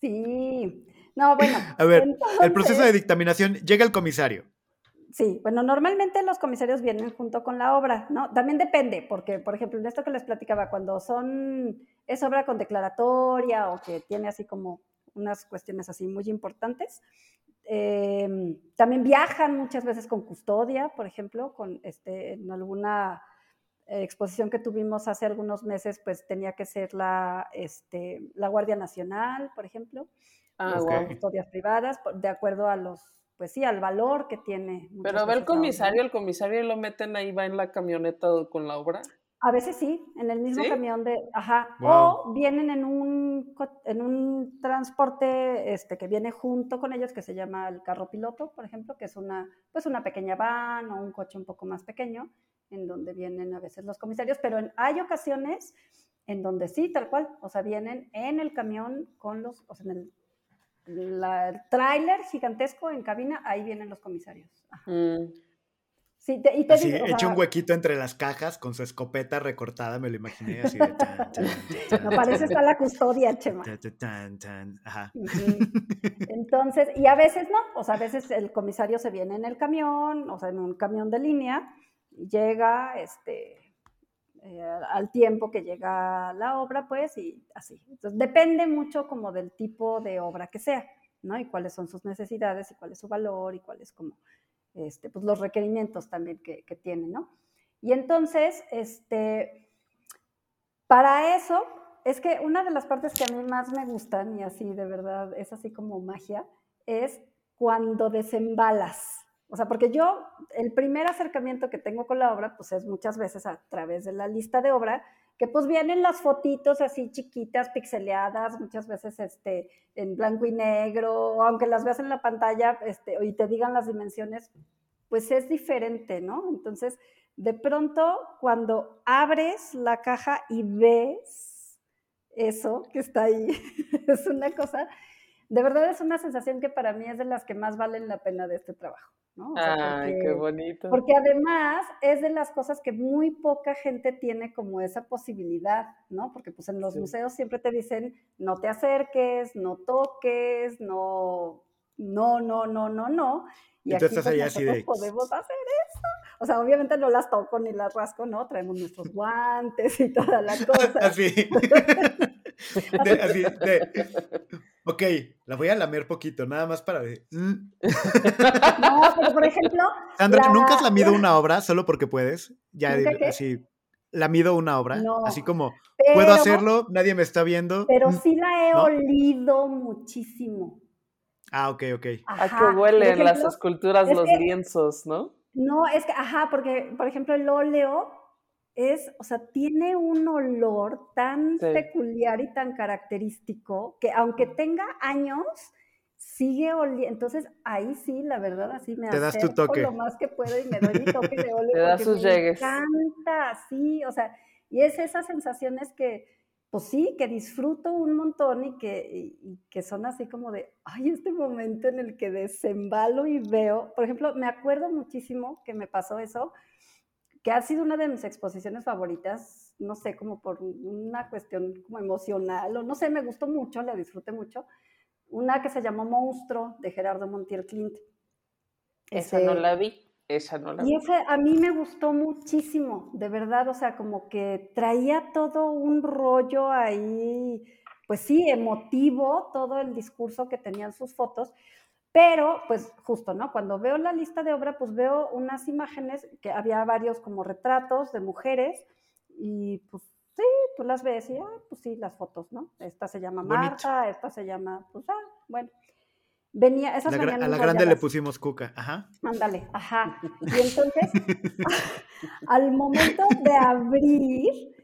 Sí. No, bueno. (laughs) A ver, el proceso de dictaminación, llega el comisario. Sí, bueno, normalmente los comisarios vienen junto con la obra, ¿no? También depende, porque, por ejemplo, en esto que les platicaba, cuando son, es obra con declaratoria o que tiene así como unas cuestiones así muy importantes, eh, también viajan muchas veces con custodia, por ejemplo, con este, en alguna exposición que tuvimos hace algunos meses, pues tenía que ser la, este, la Guardia Nacional, por ejemplo, Ah, custodias privadas, de acuerdo a los, pues sí, al valor que tiene. Pero a ver, el comisario, el comisario lo meten ahí, va en la camioneta con la obra. A veces sí, en el mismo ¿Sí? camión de, ajá, Wow. o vienen en un, en un transporte este, que viene junto con ellos, que se llama el carro piloto, por ejemplo, que es una, pues una pequeña van o un coche un poco más pequeño, en donde vienen a veces los comisarios, pero en- hay ocasiones en donde sí, tal cual, o sea, vienen en el camión con los, o sea, en el, la- el tráiler gigantesco en cabina, ahí vienen los comisarios. Ajá. Mm. Sí, te- y te Así, digo, o echa sea, un huequito entre las cajas con su escopeta recortada, me lo imaginé así de tan, tan, tan, no, para eso está la custodia, Chema. tan, tan, tan, tan. Ajá. Ujú. Entonces, y a veces no, o sea, a veces el comisario se viene en el camión, o sea, en un camión de línea, y llega este, eh, al tiempo que llega la obra, pues, y así. Entonces, depende mucho como del tipo de obra que sea, ¿no? Y cuáles son sus necesidades, y cuál es su valor, y cuáles como, este, pues, los requerimientos también que, que tiene, ¿no? Y entonces, este, para eso, es que una de las partes que a mí más me gustan, y así de verdad es así como magia, es cuando desembalas. O sea, porque yo, el primer acercamiento que tengo con la obra, pues es muchas veces a través de la lista de obra, que pues vienen las fotitos así chiquitas, pixeleadas, muchas veces este, en blanco y negro, aunque las veas en la pantalla este, y te digan las dimensiones, pues es diferente, ¿no? Entonces, de pronto, cuando abres la caja y ves eso que está ahí, (laughs) es una cosa, de verdad es una sensación que para mí es de las que más valen la pena de este trabajo, ¿no? O sea, Ay, qué bonito. porque además es de las cosas que muy poca gente tiene como esa posibilidad, ¿no? Porque pues en los Sí. museos siempre te dicen, no te acerques, no toques, no, no, no, no, no, no. Y tú aquí pues, ahí así nosotros de- podemos hacer eso. O sea, obviamente no las toco ni las rasco, ¿no? Traemos nuestros guantes y toda la (laughs) cosa. Así. (laughs) De- así de, ok, la voy a lamer poquito, nada más para ver. Mm. No, pero por ejemplo, Sandra, La- ¿nunca has lamido una obra solo porque puedes? Ya, ¿Nunca di- qué? así, lamido una obra, No, así como, pero, puedo hacerlo, nadie me está viendo. pero Mm. sí la he ¿No? olido muchísimo. Ah, ok, ok. A Ajá, que por huelen las ejemplo, esculturas, es los que- lienzos, ¿no? No, es que, ajá, porque, por ejemplo, el óleo es, o sea, tiene un olor tan peculiar y tan característico que aunque tenga años, sigue oliendo. Entonces, ahí sí, la verdad, así me Te das tu toque. lo más que puedo y me doy mi toque de (laughs) óleo. Te das sus me llegues. encanta, sí, o sea, y es esas sensaciones que, pues sí, que disfruto un montón y que, y que son así como de, ay, este momento en el que desembalo y veo. Por ejemplo, me acuerdo muchísimo que me pasó eso que ha sido una de mis exposiciones favoritas, no sé, como por una cuestión como emocional, o no sé, me gustó mucho, la disfruté mucho, una que se llamó Monstruo, de Gerardo Montiel Clint. Esa no la vi, esa no la vi. Y ese a mí me gustó muchísimo, de verdad, o sea, como que traía todo un rollo ahí, pues sí, emotivo, todo el discurso que tenían sus fotos, pero, pues justo, ¿no? Cuando veo la lista de obra, pues veo unas imágenes que había varios como retratos de mujeres y pues sí, tú las ves y, ah, pues sí, las fotos, ¿no? Esta se llama Marta, esta se llama, pues, ah, bueno. Venía, esas la, a la grande le pusimos cuca, ajá. Ándale, ajá. Y entonces, (laughs) al momento de abrir,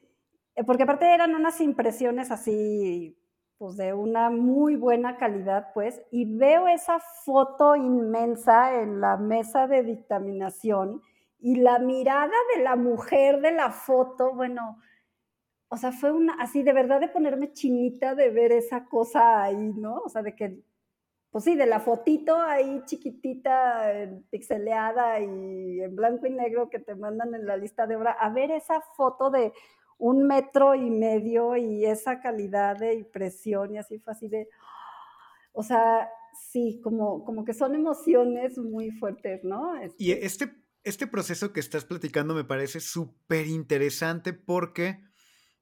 eh, porque aparte eran unas impresiones así pues de una muy buena calidad, pues, y veo esa foto inmensa en la mesa de dictaminación y la mirada de la mujer de la foto, bueno, o sea, fue una, así de verdad de ponerme chinita de ver esa cosa ahí, ¿no? O sea, de que, pues sí, de la fotito ahí chiquitita, pixeleada y en blanco y negro que te mandan en la lista de obra, a ver esa foto de un metro y medio y esa calidad de impresión y así fue así de, o sea, sí, como, como que son emociones muy fuertes, ¿no? Y este, este proceso que estás platicando me parece súper interesante porque,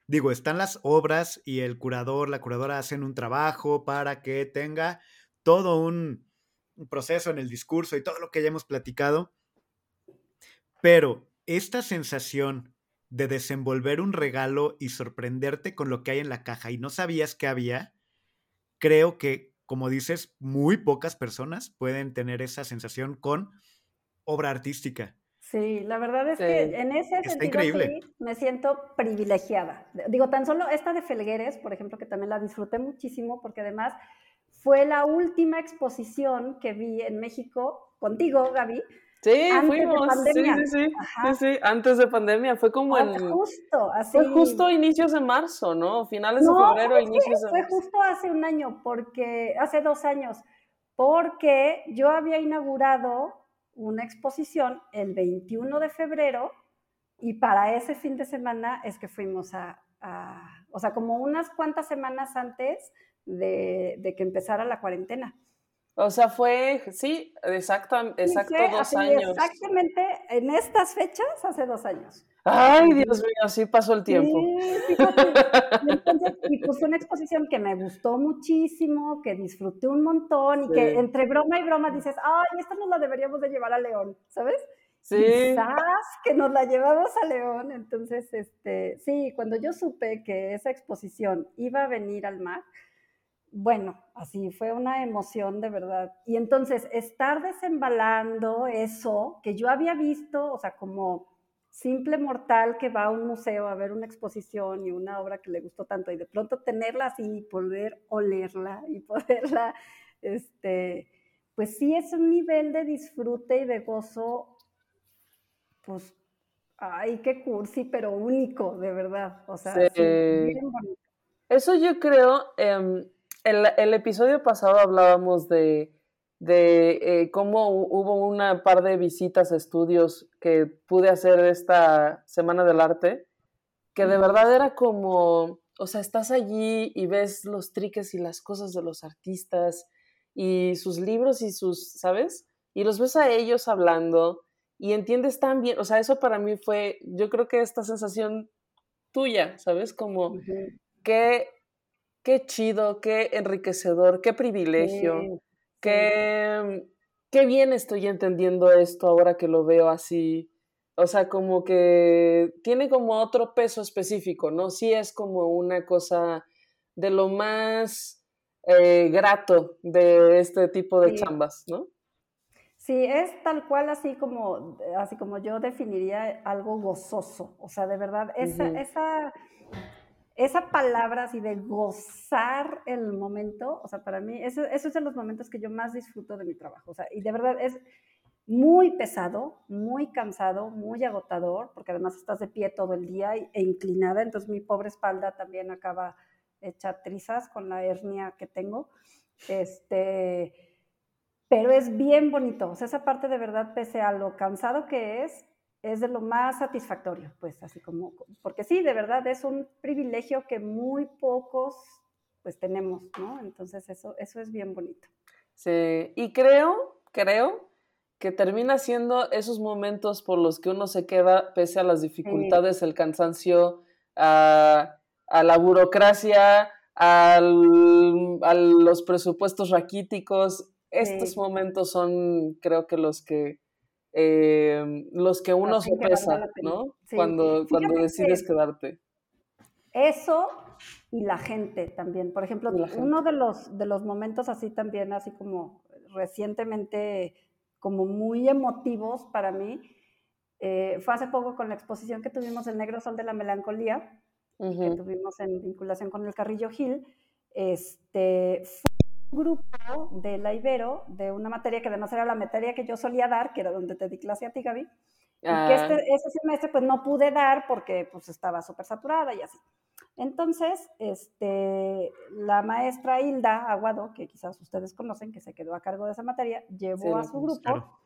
digo, están las obras y el curador, la curadora hacen un trabajo para que tenga todo un, un proceso en el discurso y todo lo que ya hemos platicado, pero esta sensación de desenvolver un regalo y sorprenderte con lo que hay en la caja y no sabías que había, creo que, como dices, muy pocas personas pueden tener esa sensación con obra artística. Sí, la verdad es que en ese sentido sí, me siento privilegiada. Digo, tan solo esta de Felgueres, por ejemplo, que también la disfruté muchísimo porque además fue la última exposición que vi en México contigo, Gaby, Sí, fuimos. Sí, sí, sí, sí, sí, Antes de pandemia. Fue como en. Justo, así. Fue justo inicios de marzo, ¿no? Finales de febrero, inicios de Fue justo hace un año, porque. Hace dos años. Porque yo había inaugurado una exposición el 21 de febrero y para ese fin de semana es que fuimos a. o sea, como unas cuantas semanas antes de, de que empezara la cuarentena. O sea, fue, sí, exacto, exacto dos años. Exactamente en estas fechas, hace dos años. Ay, Dios mío, así pasó el tiempo. Sí, fíjate. (laughs) Entonces, y pues fue una exposición que me gustó muchísimo, que disfruté un montón y que entre broma y broma dices, ay, esta nos la deberíamos de llevar a León, ¿sabes? Sí. Quizás que nos la llevamos a León. Entonces, este, sí, cuando yo supe que esa exposición iba a venir al mar, bueno, así fue una emoción de verdad. Y entonces estar desembalando eso que yo había visto, o sea, como simple mortal que va a un museo a ver una exposición y una obra que le gustó tanto y de pronto tenerla así y poder olerla y (laughs) poderla, este, pues sí es un nivel de disfrute y de gozo, pues, ay, qué cursi, pero único, de verdad. O sea, sí. bien bonito. Eso yo creo, eh, el, el episodio pasado hablábamos de, de eh, cómo hubo una par de visitas a estudios que pude hacer esta Semana del Arte, que de verdad era como, o sea, estás allí y ves los triques y las cosas de los artistas y sus libros y sus, ¿sabes? Y los ves a ellos hablando y entiendes tan bien, o sea, eso para mí fue, yo creo que esta sensación tuya, ¿sabes? Como que qué chido, qué enriquecedor, qué privilegio, sí, qué, sí. qué bien estoy entendiendo esto ahora que lo veo así. O sea, como que tiene como otro peso específico, ¿no? Sí es como una cosa de lo más eh, grato de este tipo de sí. chambas, ¿no? Sí, es tal cual así como, así como yo definiría algo gozoso. O sea, de verdad, esa, esa, esa palabra así de gozar el momento, o sea, para mí, eso, eso es de los momentos que yo más disfruto de mi trabajo. O sea, y de verdad es muy pesado, muy cansado, muy agotador, porque además estás de pie todo el día e inclinada, entonces mi pobre espalda también acaba hecha trizas con la hernia que tengo. Este, pero es bien bonito. O sea, esa parte de verdad, pese a lo cansado que es, es de lo más satisfactorio, pues así como, porque sí, de verdad es un privilegio que muy pocos pues tenemos, ¿no? Entonces eso, eso es bien bonito. Sí, y creo, creo que termina siendo esos momentos por los que uno se queda pese a las dificultades, el cansancio, a, a la burocracia, al, a los presupuestos raquíticos, estos momentos son, creo que los que eh, los que uno se pesa, ¿no? Cuando, cuando decides quedarte. Eso y la gente también. Por ejemplo, uno de los, de los momentos así también, así como recientemente, como muy emotivos para mí, eh, fue hace poco con la exposición que tuvimos El Negro Sol de la Melancolía, que tuvimos en vinculación con el Carrillo Gil. Este, grupo de la Ibero de una materia que además era la materia que yo solía dar, que era donde te di clase a ti, Gaby, y que ah. este, ese semestre pues no pude dar porque pues estaba súper saturada y así. Entonces, este, la maestra Hilda Aguado, que quizás ustedes conocen, que se quedó a cargo de esa materia, llevó a su grupo.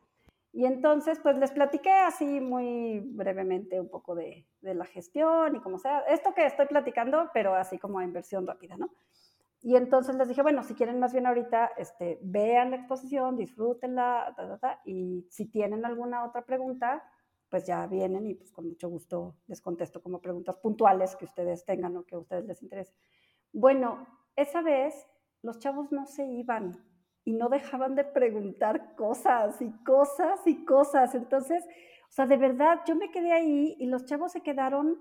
Y entonces, pues les platiqué así muy brevemente un poco de, de la gestión y como sea, esto que estoy platicando, pero así como en versión rápida, ¿no? Y entonces les dije, bueno, si quieren más bien ahorita, este, vean la exposición, disfrútenla, y si tienen alguna otra pregunta, pues ya vienen y pues con mucho gusto les contesto como preguntas puntuales que ustedes tengan o que a ustedes les interese. Bueno, esa vez los chavos no se iban y no dejaban de preguntar cosas y cosas y cosas. Entonces, o sea, de verdad, yo me quedé ahí y los chavos se quedaron,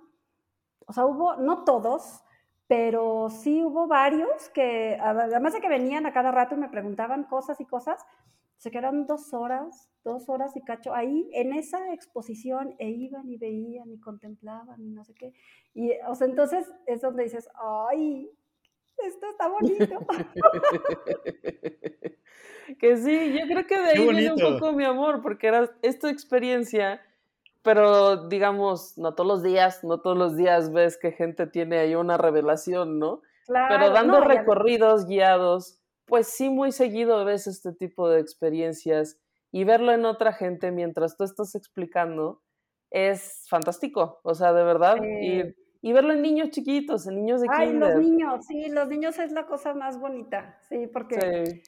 o sea, hubo, no todos, pero sí hubo varios que, además de que venían a cada rato y me preguntaban cosas y cosas, se quedaron dos horas, dos horas y cacho ahí en esa exposición e iban y veían y contemplaban y no sé qué. Y, o sea, entonces es donde dices, ay, esto está bonito. (laughs) que sí, yo creo que de ahí viene un poco mi amor, porque era esta experiencia pero digamos, no todos los días, no todos los días ves que gente tiene ahí una revelación, ¿no? pero dando recorridos guiados, pues sí muy seguido ves este tipo de experiencias y verlo en otra gente mientras tú estás explicando es fantástico, o sea, de verdad. Y, y, verlo en niños chiquitos, en niños de Ay, los niños, sí, los niños es la cosa más bonita, sí, porque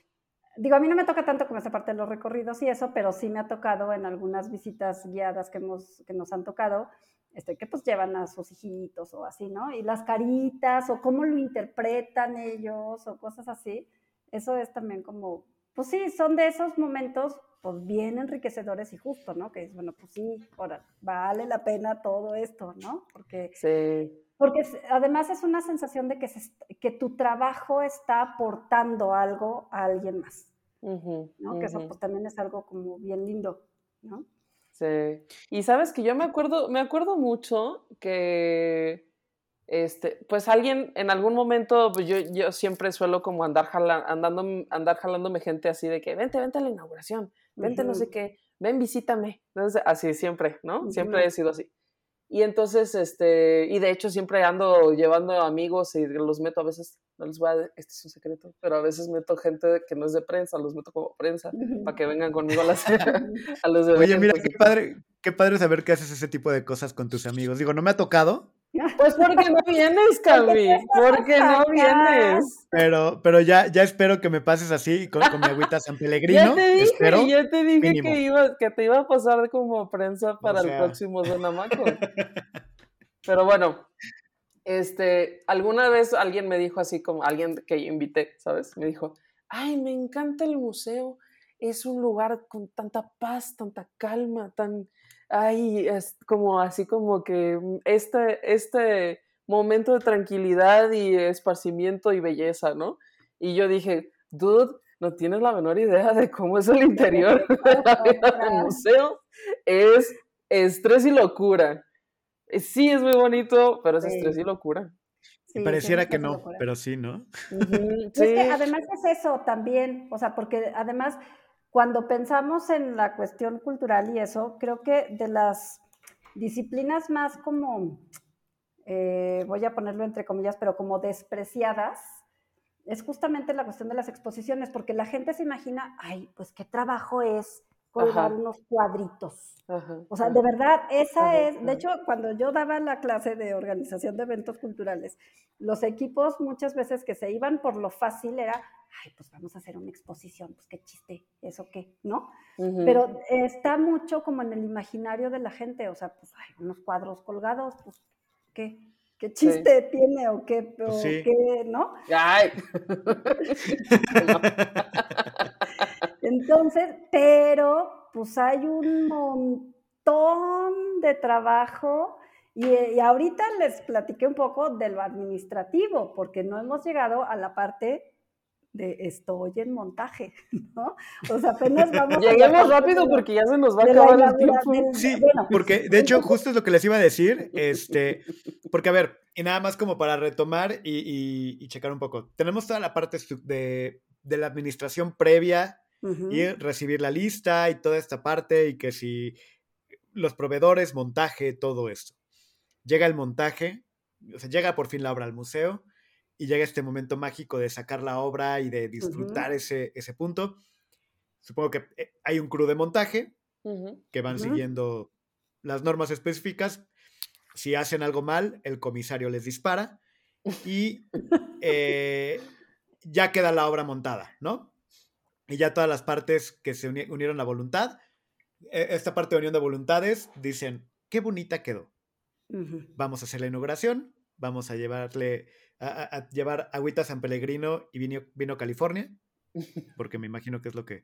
digo, a mí no me toca tanto como esa parte de los recorridos y eso, pero sí me ha tocado en algunas visitas guiadas que, hemos, que nos han tocado, este, que pues llevan a sus hijitos o así, ¿no? Y las caritas o cómo lo interpretan ellos o cosas así, eso es también como, pues sí, son de esos momentos pues bien enriquecedores y justo, ¿no? Que es, bueno, pues sí, ahora, vale la pena todo esto, ¿no? Porque... Sí. Porque además es una sensación de que, que tu trabajo está aportando algo a alguien más. ¿no? Que eso pues, también es algo como bien lindo, ¿no? Sí. Y sabes que yo me acuerdo, me acuerdo mucho que este, pues alguien en algún momento, pues yo, yo siempre suelo como andar, andando, andar jalándome gente así de que vente, vente a la inauguración, vente no sé qué, ven, visítame. Entonces, así siempre, ¿no? Siempre he sido así. Y entonces, este, y de hecho siempre ando llevando amigos y los meto a veces, no les voy a, este es un secreto, pero a veces meto gente que no es de prensa, los meto como prensa, para que vengan conmigo a, las, (laughs) (laughs) a los Oye, mira, qué padre, qué padre saber que haces ese tipo de cosas con tus amigos. Digo, no me ha tocado, pues porque no vienes, Cami. Porque no vienes. Pero, pero ya, ya espero que me pases así con, mi agüita San Pellegrino. (laughs) Ya te dije, ya te dije que, iba, que te iba a pasar como prensa para el próximo Donamaco. (laughs) pero bueno, este, alguna vez alguien me dijo así como, alguien que yo invité, ¿sabes? Me dijo, ay, me encanta el museo. Es un lugar con tanta paz, tanta calma, tan ay, es como así como que mm, este, este momento de tranquilidad y esparcimiento y belleza, ¿no? Y yo dije, dude, no tienes la menor idea de cómo es el interior (laughs) de la vida del museo. Es estrés y locura. Eh, Sí, es muy bonito, pero es Sí. estrés y locura. Sí, Pareciera que no, locura. pero sí, ¿no? Ujú, Y es Sí. que además es eso también, o sea, porque además cuando pensamos en la cuestión cultural y eso, creo que de las disciplinas más como, eh, voy a ponerlo entre comillas, pero como despreciadas, es justamente la cuestión de las exposiciones, porque la gente se imagina, ay, pues qué trabajo es colgar Ajá. unos cuadritos. Ajá, O sea, de verdad, esa Ajá, es, de ajá. hecho, cuando yo daba la clase de organización de eventos culturales, los equipos muchas veces que se iban por lo fácil era, ay, pues vamos a hacer una exposición, pues qué chiste, eso qué, ¿no? Pero está mucho como en el imaginario de la gente, o sea, pues hay unos cuadros colgados, pues qué, qué chiste tiene o qué, o Pues sí. qué, ¿no? Ay. (laughs) (laughs) Entonces, pero pues hay un montón de trabajo y, y ahorita les platiqué un poco de lo administrativo, porque no hemos llegado a la parte de estoy en montaje, (laughs) ¿no? O sea, apenas (laughs) vamos Lleguemos rápido de porque ya se nos va a acabar el tiempo. del- Sí, bueno, porque de hecho justo es lo que les iba a decir, este, porque a ver, y nada más como para retomar y, y- y checar un poco, tenemos toda la parte de, de la administración previa Y recibir la lista y toda esta parte y que si los proveedores, montaje, todo esto. Llega el montaje, o sea, llega por fin la obra al museo y llega este momento mágico de sacar la obra y de disfrutar ese, ese punto. Supongo que eh, hay un crew de montaje que van siguiendo las normas específicas. Si hacen algo mal, el comisario les dispara y (laughs) eh, ya queda la obra montada, ¿no? Y ya todas las partes que se uni- unieron a voluntad, eh, esta parte de unión de voluntades, dicen, qué bonita quedó. Vamos a hacer la inauguración, vamos a llevarle, a, a- a llevar agüita San Pellegrino y vino, vino California, (laughs) porque me imagino que es lo que...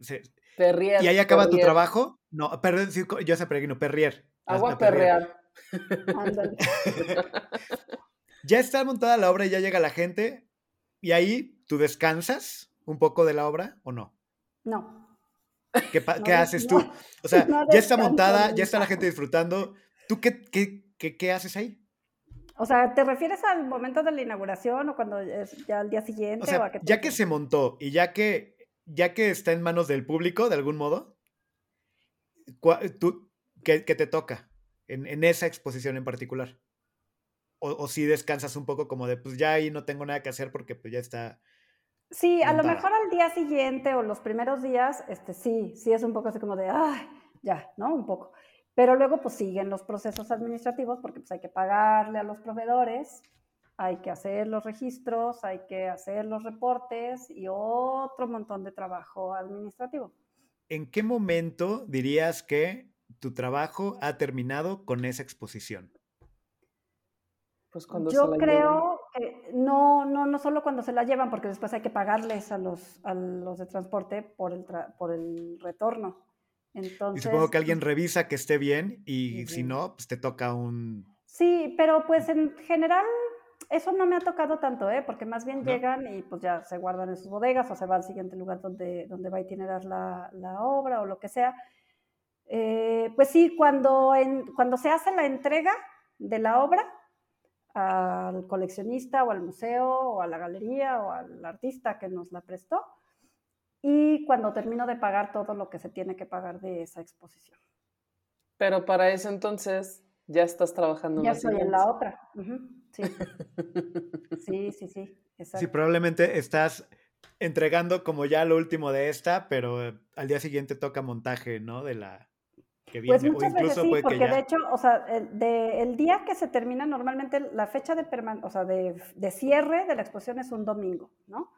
se- Perrier. y ahí acaba tu trabajo. No, perdón, sí, yo sé Pellegrino, Perrier. Agua perrear. (laughs) Ya está montada la obra y ya llega la gente. Y ahí tú descansas un poco de la obra o no. No. ¿Qué, (laughs) No qué haces no, tú? O sea, (laughs) no ya está montada, ya está la gente disfrutando. ¿Tú qué, qué, qué, qué haces ahí? O sea, ¿te refieres al momento de la inauguración o cuando es ya al día siguiente? O o a sea, te ya que se montó y ya que, ya que está en manos del público, de algún modo, tú, ¿qué, qué te toca en, en esa exposición en particular? O, o si descansas un poco como de, pues ya ahí no tengo nada que hacer porque pues ya está... Sí, a lo mejor al día siguiente o los primeros días, este, sí, sí es un poco así como de, ay, ya, ¿no? Un poco. Pero luego pues siguen los procesos administrativos porque pues hay que pagarle a los proveedores, hay que hacer los registros, hay que hacer los reportes y otro montón de trabajo administrativo. ¿En qué momento dirías que tu trabajo ha terminado con esa exposición? Pues cuando se Yo la creo que no, no, no solo cuando se la llevan, porque después hay que pagarles a los, a los de transporte por el, tra- por el retorno. Y Entonces, supongo que alguien revisa que esté bien y si no, pues te toca un... Sí, pero pues en general eso no me ha tocado tanto, ¿eh? Porque más bien ¿No? llegan y pues ya se guardan en sus bodegas o se va al siguiente lugar donde, donde va a itinerar la, la obra o lo que sea. Eh, pues sí, cuando, en, cuando se hace la entrega de la obra al coleccionista o al museo o a la galería o al artista que nos la prestó y cuando termino de pagar todo lo que se tiene que pagar de esa exposición. Pero para eso entonces ya estás trabajando Ya estoy en la otra. Sí. (laughs) Sí, sí, sí, exacto. Sí, probablemente estás entregando como ya lo último de esta, pero eh, al día siguiente toca montaje, ¿no? De la que viene. Pues muchas o veces sí, puede porque que ya... de hecho, o sea, el, de- el día que se termina normalmente la fecha de, perman- o sea, de, de cierre de la exposición es un domingo, ¿no?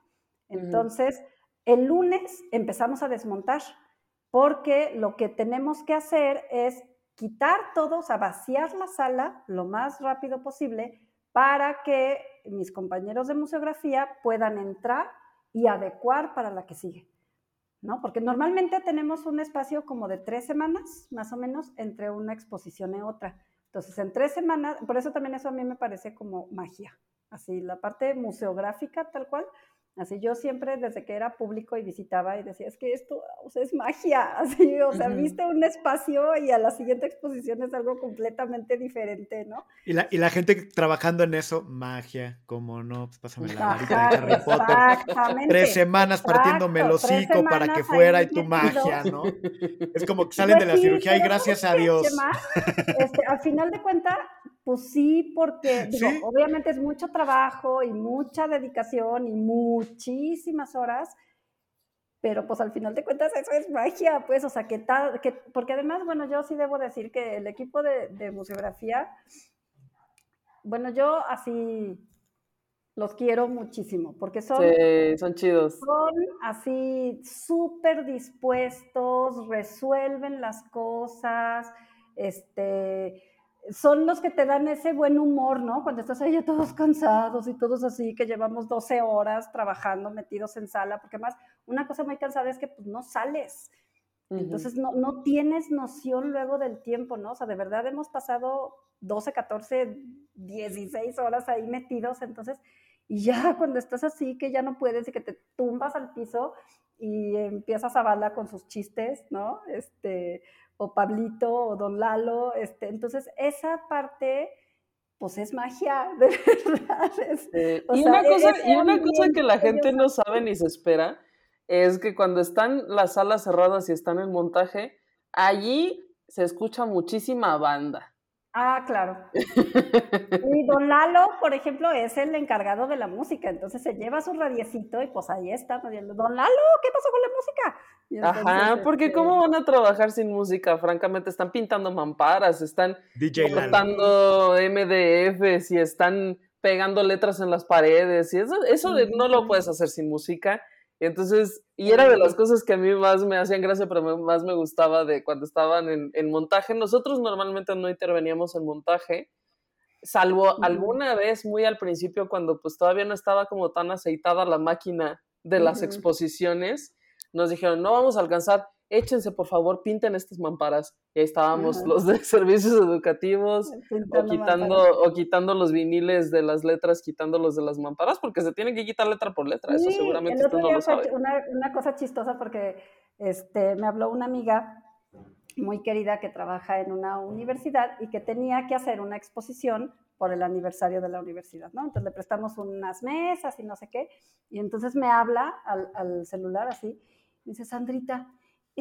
Entonces, el lunes empezamos a desmontar, porque lo que tenemos que hacer es quitar todo, o sea, vaciar la sala lo más rápido posible para que mis compañeros de museografía puedan entrar y adecuar para la que sigue. ¿No? Porque normalmente tenemos un espacio como de tres semanas, más o menos, entre una exposición y otra. Entonces, en tres semanas, por eso también eso a mí me parece como magia. Así, la parte museográfica tal cual, Así yo siempre, desde que era público y visitaba y decía, es que esto o sea, es magia, (laughs) así, o sea, viste un espacio y a la siguiente exposición es algo completamente diferente, ¿no? Y la, y la gente trabajando en eso, magia, como no, pues pásame la varita de Harry Potter. Exactamente. Tres semanas partiéndome el hocico para que fuera y tu magia, ¿no? Es como que (laughs) salen de la cirugía y gracias a Dios. Este, al final de cuentas, pues sí, porque digo, obviamente es mucho trabajo y mucha dedicación y muchísimas horas, pero pues al final de cuentas eso es magia, pues, o sea, que tal, que, porque además, bueno, yo sí debo decir que el equipo de, de museografía, bueno, yo así los quiero muchísimo, porque son, son chidos. Son así súper dispuestos, resuelven las cosas, este, son los que te dan ese buen humor, ¿no? Cuando estás ahí todos cansados y todos así, que llevamos 12 horas trabajando metidos en sala, porque además una cosa muy cansada es que pues no sales. Entonces no, no tienes noción luego del tiempo, ¿no? O sea, de verdad hemos pasado 12, 14, 16 horas ahí metidos, entonces, y ya cuando estás así, que ya no puedes y que te tumbas al piso y empiezas a bala con sus chistes, ¿no? Este, o Pablito o Don Lalo, este, entonces esa parte pues es magia, (laughs) de verdad. y, una cosa, y una cosa que la gente no sabe ni se espera es que cuando están las salas cerradas y están en montaje, allí se escucha muchísima banda. Ah, claro. (laughs) Y don Lalo, por ejemplo, es el encargado de la música, entonces se lleva su radiecito y pues ahí está, don Lalo, ¿qué pasó con la música? Ajá, porque este ¿cómo van a trabajar sin música? Francamente, están pintando mamparas, están cortando MDFs y están pegando letras en las paredes y eso, eso no lo puedes hacer sin música. Y entonces, y era de las cosas que a mí más me hacían gracia, pero más me gustaba de cuando estaban en, en montaje. Nosotros normalmente no interveníamos en montaje, salvo alguna vez muy al principio cuando pues todavía no estaba como tan aceitada la máquina de las exposiciones nos dijeron, no vamos a alcanzar, échense por favor, pinten estas mamparas. Y ahí estábamos los de (laughs) servicios educativos, o quitando, o quitando los viniles de las letras, quitándolos de las mamparas, porque se tiene que quitar letra por letra, eso seguramente usted no lo sabe. Una, una, cosa chistosa porque este, me habló una amiga muy querida que trabaja en una universidad y que tenía que hacer una exposición por el aniversario de la universidad, ¿no? Entonces le prestamos unas mesas y no sé qué, y entonces me habla al, al celular así, dice, Sandrita,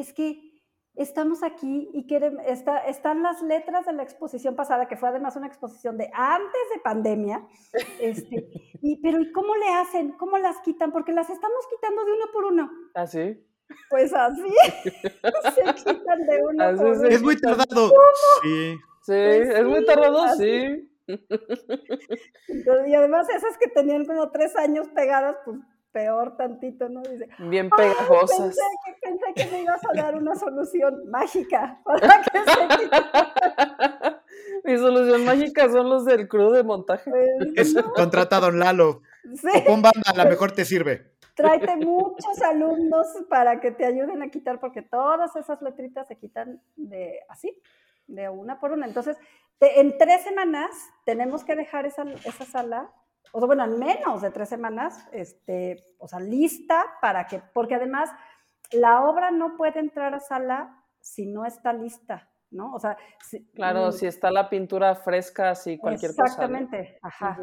es que estamos aquí y está, están las letras de la exposición pasada, que fue además una exposición de antes de pandemia, (laughs) este, y, pero ¿y cómo le hacen? ¿Cómo las quitan? Porque las estamos quitando de uno por uno. ¿Ah, sí? Pues así, (laughs) se quitan de uno por uno. Es muy tardado. Sí. Sí, pues es muy tardado, sí. (laughs) y además esas que tenían como tres años pegadas, pues peor tantito, ¿no? Dice, bien pegajosas. Pensé que, pensé que me ibas a dar una solución (laughs) mágica (laughs) para que se Mi solución mágica son los del crew de montaje. Pues, (laughs) es contrata a Don Lalo. Sí. O pon banda, a lo mejor te sirve. Tráete muchos alumnos para que te ayuden a quitar, porque todas esas letritas se quitan de así, de una por una. Entonces, en tres semanas tenemos que dejar esa, esa sala o sea, bueno, en menos de tres semanas, este, o sea, lista para que, porque además la obra no puede entrar a sala si no está lista, ¿no? O sea, claro, mm, si está la pintura fresca, si cualquier cosa. Exactamente, ajá.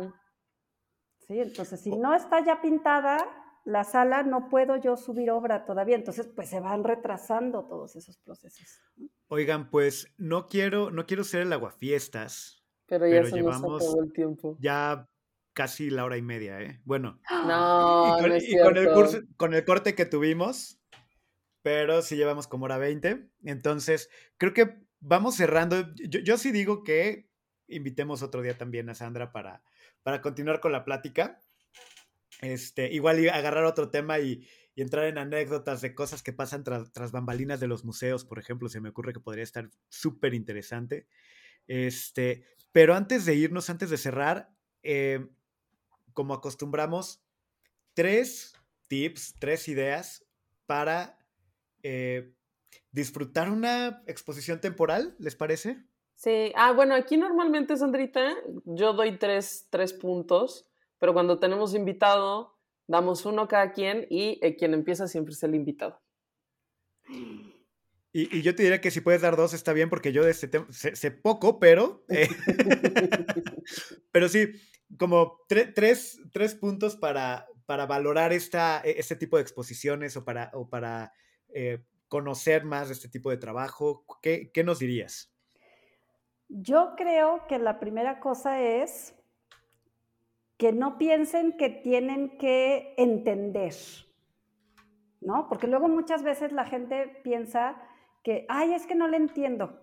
Sí, entonces si no está ya pintada la sala, no puedo yo subir obra todavía, entonces pues se van retrasando todos esos procesos. Oigan, pues no quiero, no quiero ser el aguafiestas. Pero ya se llevamos nos acabó el tiempo. Ya casi la hora y media, ¿eh? Bueno. No, con, no es y con, el con el corte que tuvimos, pero sí llevamos como hora 20. Entonces, creo que vamos cerrando. Yo, sí digo que invitemos otro día también a Sandra para, para continuar con la plática. Este, igual agarrar otro tema y, entrar en anécdotas de cosas que pasan tras, bambalinas de los museos, por ejemplo, se me ocurre que podría estar súper interesante. Este, pero antes de irnos, antes de cerrar, eh, como acostumbramos, tres tips, tres ideas para eh, disfrutar una exposición temporal, ¿les parece? Sí, ah, bueno, aquí normalmente, Sandrita, yo doy tres, tres puntos, pero cuando tenemos invitado, Damos uno cada quien y eh, quien empieza siempre es el invitado. Y, yo te diría que si puedes dar dos está bien porque yo de este tema sé, poco, pero... Eh, (laughs) pero sí, como tres, puntos para, para valorar esta, e, este tipo de exposiciones o para, o para eh, conocer más de este tipo de trabajo. ¿Qué, ¿Qué nos dirías? Yo creo que la primera cosa es que no piensen que tienen que entender, ¿no? Porque luego muchas veces la gente piensa que, ay, es que no le entiendo.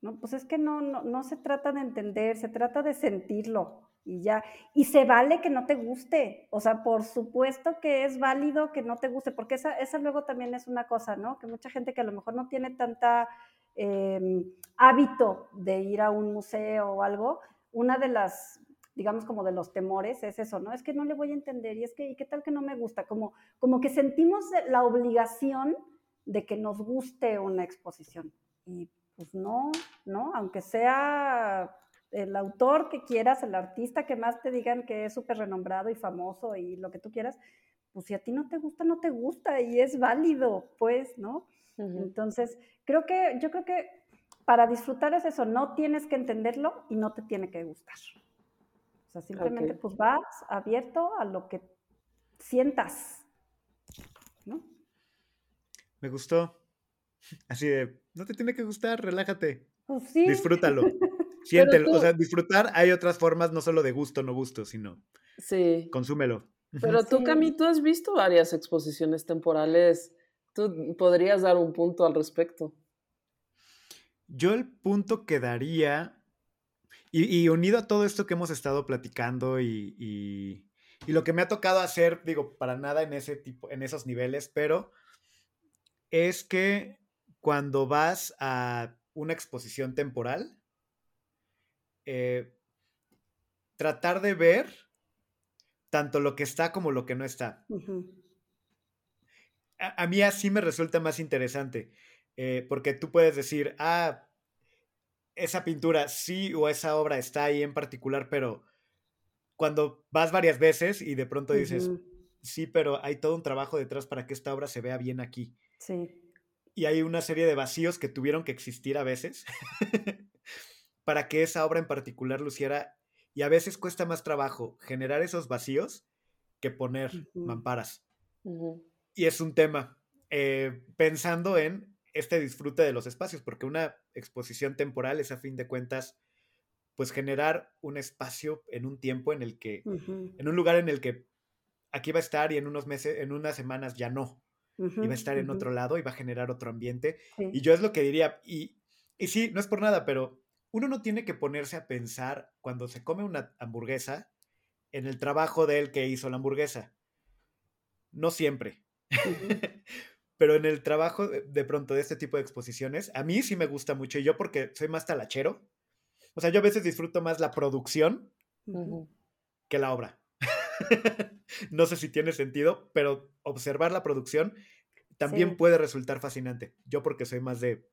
No, pues es que no, no, se trata de entender, se trata de sentirlo y ya. Y se vale que no te guste. O sea, por supuesto que es válido que no te guste, porque esa, esa luego también es una cosa, ¿no? Que mucha gente que a lo mejor no tiene tanta em, hábito de ir a un museo o algo, una de las digamos, como de los temores, es eso, ¿no? Es que no le voy a entender y es que, ¿y qué tal que no me gusta? Como, como que sentimos la obligación de que nos guste una exposición. Y pues no, ¿no? Aunque sea el autor que quieras, el artista que más te digan que es súper renombrado y famoso y lo que tú quieras, pues si a ti no te gusta, no te gusta y es válido, pues, ¿no? Entonces, creo que, yo creo que para disfrutar es eso, no tienes que entenderlo y no te tiene que gustar. O sea, simplemente pues vas abierto a lo que sientas, ¿no? Me gustó. Así de, no te tiene que gustar, relájate. Pues sí. Disfrútalo. Siéntelo. O sea, disfrutar hay otras formas, no solo de gusto, no gusto, sino. Sí. Consúmelo. Pero tú, Cami, tú has visto varias exposiciones temporales. Tú podrías dar un punto al respecto. Yo el punto que daría y, unido a todo esto que hemos estado platicando y, lo que me ha tocado hacer, digo, para nada en ese tipo, en esos niveles, pero es que cuando vas a una exposición temporal, eh, tratar de ver tanto lo que está como lo que no está. a, mí así me resulta más interesante, eh, porque tú puedes decir, ah, esa pintura sí o esa obra está ahí en particular, pero cuando vas varias veces y de pronto dices, sí, pero hay todo un trabajo detrás para que esta obra se vea bien aquí. Sí. Y hay una serie de vacíos que tuvieron que existir a veces (laughs) para que esa obra en particular luciera. Y a veces cuesta más trabajo generar esos vacíos que poner mamparas. Y es un tema. Eh, pensando en este disfrute de los espacios, porque una exposición temporal es a fin de cuentas, pues generar un espacio en un tiempo en el que, en un lugar en el que aquí va a estar y en unos meses, en unas semanas ya no. y va a estar en otro lado y va a generar otro ambiente. Y yo es lo que diría, y, y sí, no es por nada, pero uno no tiene que ponerse a pensar cuando se come una hamburguesa en el trabajo de él que hizo la hamburguesa. No siempre. (laughs) pero en el trabajo de pronto de este tipo de exposiciones, a mí sí me gusta mucho, y yo porque soy más talachero, o sea, yo a veces disfruto más la producción que la obra. (laughs) no sé si tiene sentido, pero observar la producción también puede resultar fascinante. Yo porque soy más de,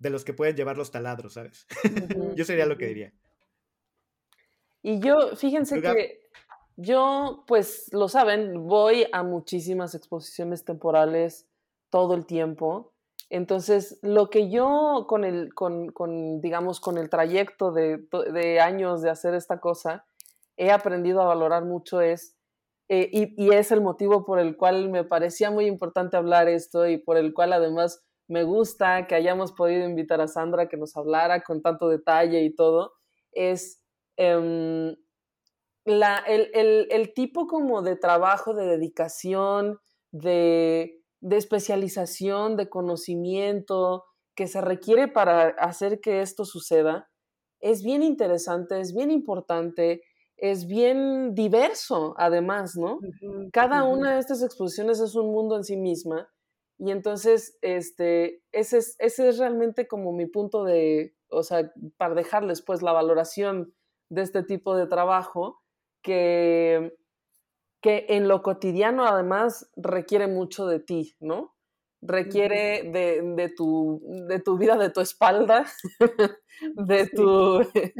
de los que pueden llevar los taladros, ¿sabes? (laughs) yo sería lo que diría. Y yo, fíjense que yo, pues lo saben, voy a muchísimas exposiciones temporales todo el tiempo. Entonces, lo que yo con el, con, con digamos, con el trayecto de, de, años de hacer esta cosa, he aprendido a valorar mucho es, eh, y, y, es el motivo por el cual me parecía muy importante hablar esto y por el cual además me gusta que hayamos podido invitar a Sandra que nos hablara con tanto detalle y todo, es em, el, tipo como de trabajo, de dedicación, de, especialización, de conocimiento que se requiere para hacer que esto suceda, es bien interesante, es bien importante, es bien diverso además, ¿no? Cada una de estas exposiciones es un mundo en sí misma y entonces este, ese, es, ese es realmente como mi punto de, o sea, para dejarles pues la valoración de este tipo de trabajo, que, que en lo cotidiano además requiere mucho de ti, ¿no? Requiere de, de, tu, de tu vida, de tu espalda, (laughs) de tu, de,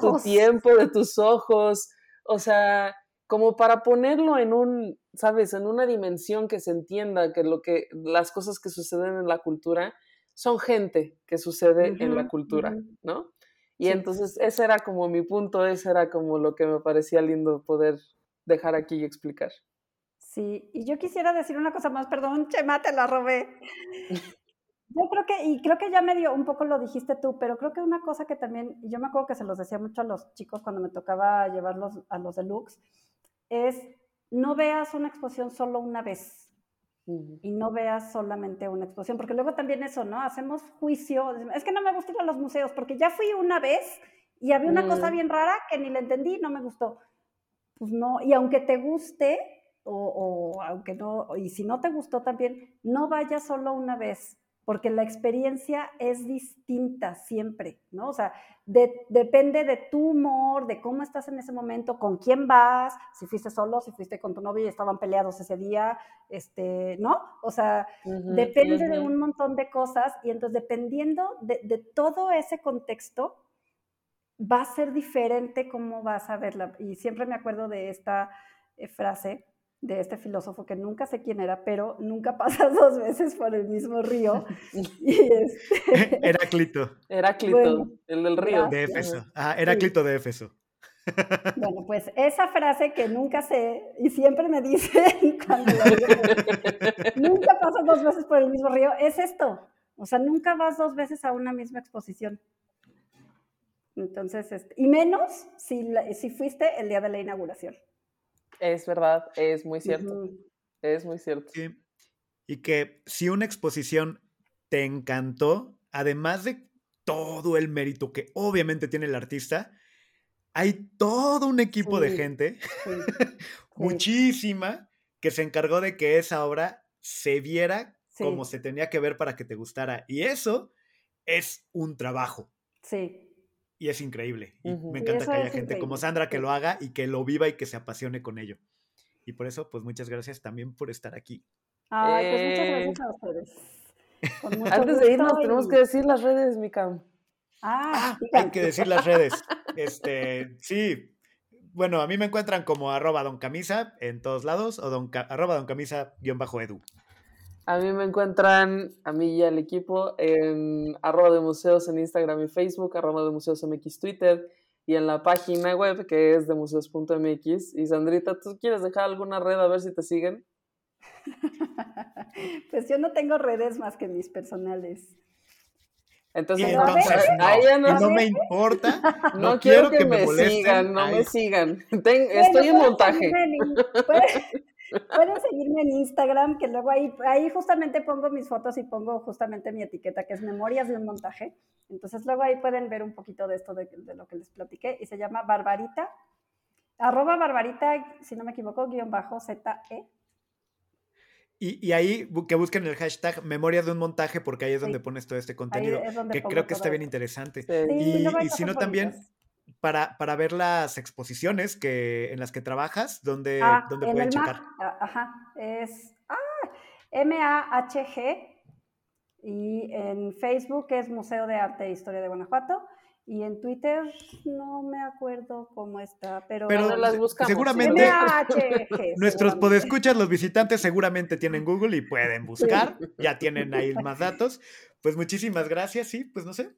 tu tiempo, de tus ojos. O sea, como para ponerlo en un, sabes, en una dimensión que se entienda que lo que, las cosas que suceden en la cultura son gente que sucede en la cultura, ujú. ¿no? Y Sí. entonces ese era como mi punto, ese era como lo que me parecía lindo poder dejar aquí y explicar. Sí, y yo quisiera decir una cosa más, perdón, Chema, te la robé. (laughs) Yo creo que, y creo que ya medio un poco lo dijiste tú, pero creo que una cosa que también, yo me acuerdo que se los decía mucho a los chicos cuando me tocaba llevarlos a los deluxe, es no veas una exposición solo una vez y no veas solamente una exposición, porque luego también eso, ¿no? Hacemos juicio, es que no me gusta ir a los museos, porque ya fui una vez y había una cosa Mm. bien rara que ni la entendí, no me gustó. Pues no, y aunque te guste, o, o aunque no, y si no te gustó también, no vayas solo una vez, porque la experiencia es distinta siempre, ¿no? O sea, de- depende de tu humor, de cómo estás en ese momento, con quién vas, si fuiste solo, si fuiste con tu novio y estaban peleados ese día, este, ¿no? O sea, depende de un montón de cosas y entonces dependiendo de, de todo ese contexto, va a ser diferente cómo vas a verla. Y siempre me acuerdo de esta eh, frase de este filósofo que nunca sé quién era, pero nunca (laughs) pasas dos veces por el mismo río. (laughs) Y este, (laughs) Heráclito Heráclito, Bueno, el del río. de. Éfeso. Ah, Heráclito de Éfeso. bueno, pues esa frase que nunca sé y siempre me dicen cuando la digo, nunca pasas dos veces por el mismo río, es esto. O sea, nunca vas dos veces a una misma exposición. Entonces, este, y menos si, la- si fuiste el día de la inauguración. Es verdad, es muy cierto, es muy cierto. Sí. Y que si una exposición te encantó, además de todo el mérito que obviamente tiene el artista, hay todo un equipo de gente, (laughs) Sí, muchísima, que se encargó de que esa obra se viera como se tenía que ver para que te gustara. Y eso es un trabajo. sí. Y es increíble. Y me encanta que haya gente como Sandra que lo haga y que lo viva y que se apasione con ello. Y por eso, pues muchas gracias también por estar aquí. Ay, pues muchas Eh. gracias a ustedes. (laughs) Antes de irnos, tenemos que decir las redes, Micam. Ah, Ah, hay que decir las redes. Este, sí. Bueno, a mí me encuentran como arroba don camisa en todos lados o don, arroba don camisa guion bajo edu. A mí me encuentran, a mí y al equipo, en arroba de museos en Instagram y Facebook, arroba de museos MX Twitter y en la página web que es de museos.mx. Y Sandrita, ¿tú quieres dejar alguna red a ver si te siguen? (laughs) Pues yo no tengo redes más que mis personales. Entonces, Y no, entonces me importa. (laughs) no quiero que, me, sigan, no me sigan. (laughs) Ten- Bueno, estoy en montaje. Pueden, pueden seguirme en Instagram, que luego ahí, ahí justamente pongo mis fotos y pongo justamente mi etiqueta, que es Memorias de un montaje. Entonces luego ahí pueden ver un poquito de esto de, de lo que les platiqué y se llama Barbarita, arroba Barbarita, si no me equivoco, guion bajo ZE. Y, y ahí que busquen el hashtag memorias de un montaje porque ahí es donde Sí. pones todo este Ahí contenido. es donde Que pongo creo que está bien esto. interesante. Sí. Y, y si no también. Para, para ver las exposiciones que, en las que trabajas, ¿dónde, Ah, dónde en pueden el checar? MAG, a- ajá, es ah, M-A-H-G y en Facebook es Museo de Arte e Historia de Guanajuato y en Twitter no me acuerdo cómo está, pero, Pero Ahora las buscamos, seguramente M-A-H-G. (laughs) nuestros seguramente. podescuchas, los visitantes, seguramente tienen Google y pueden buscar. Ya tienen ahí (laughs) más datos. Pues muchísimas gracias. Sí, pues no sé.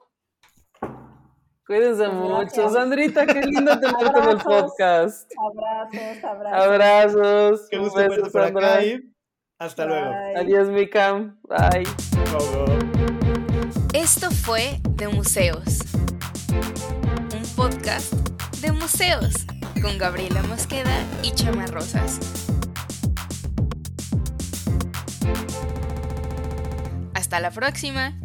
Cuídense mucho. Sandrita, qué lindo (laughs) tenerte en el podcast. Abrazos, abrazos. Abrazos. Qué gusto verte por acá y hasta luego. Adiós, Micam. Bye. Esto fue De Museos, un podcast de museos con Gabriela Mosqueda y Chema Rosas. Hasta la próxima.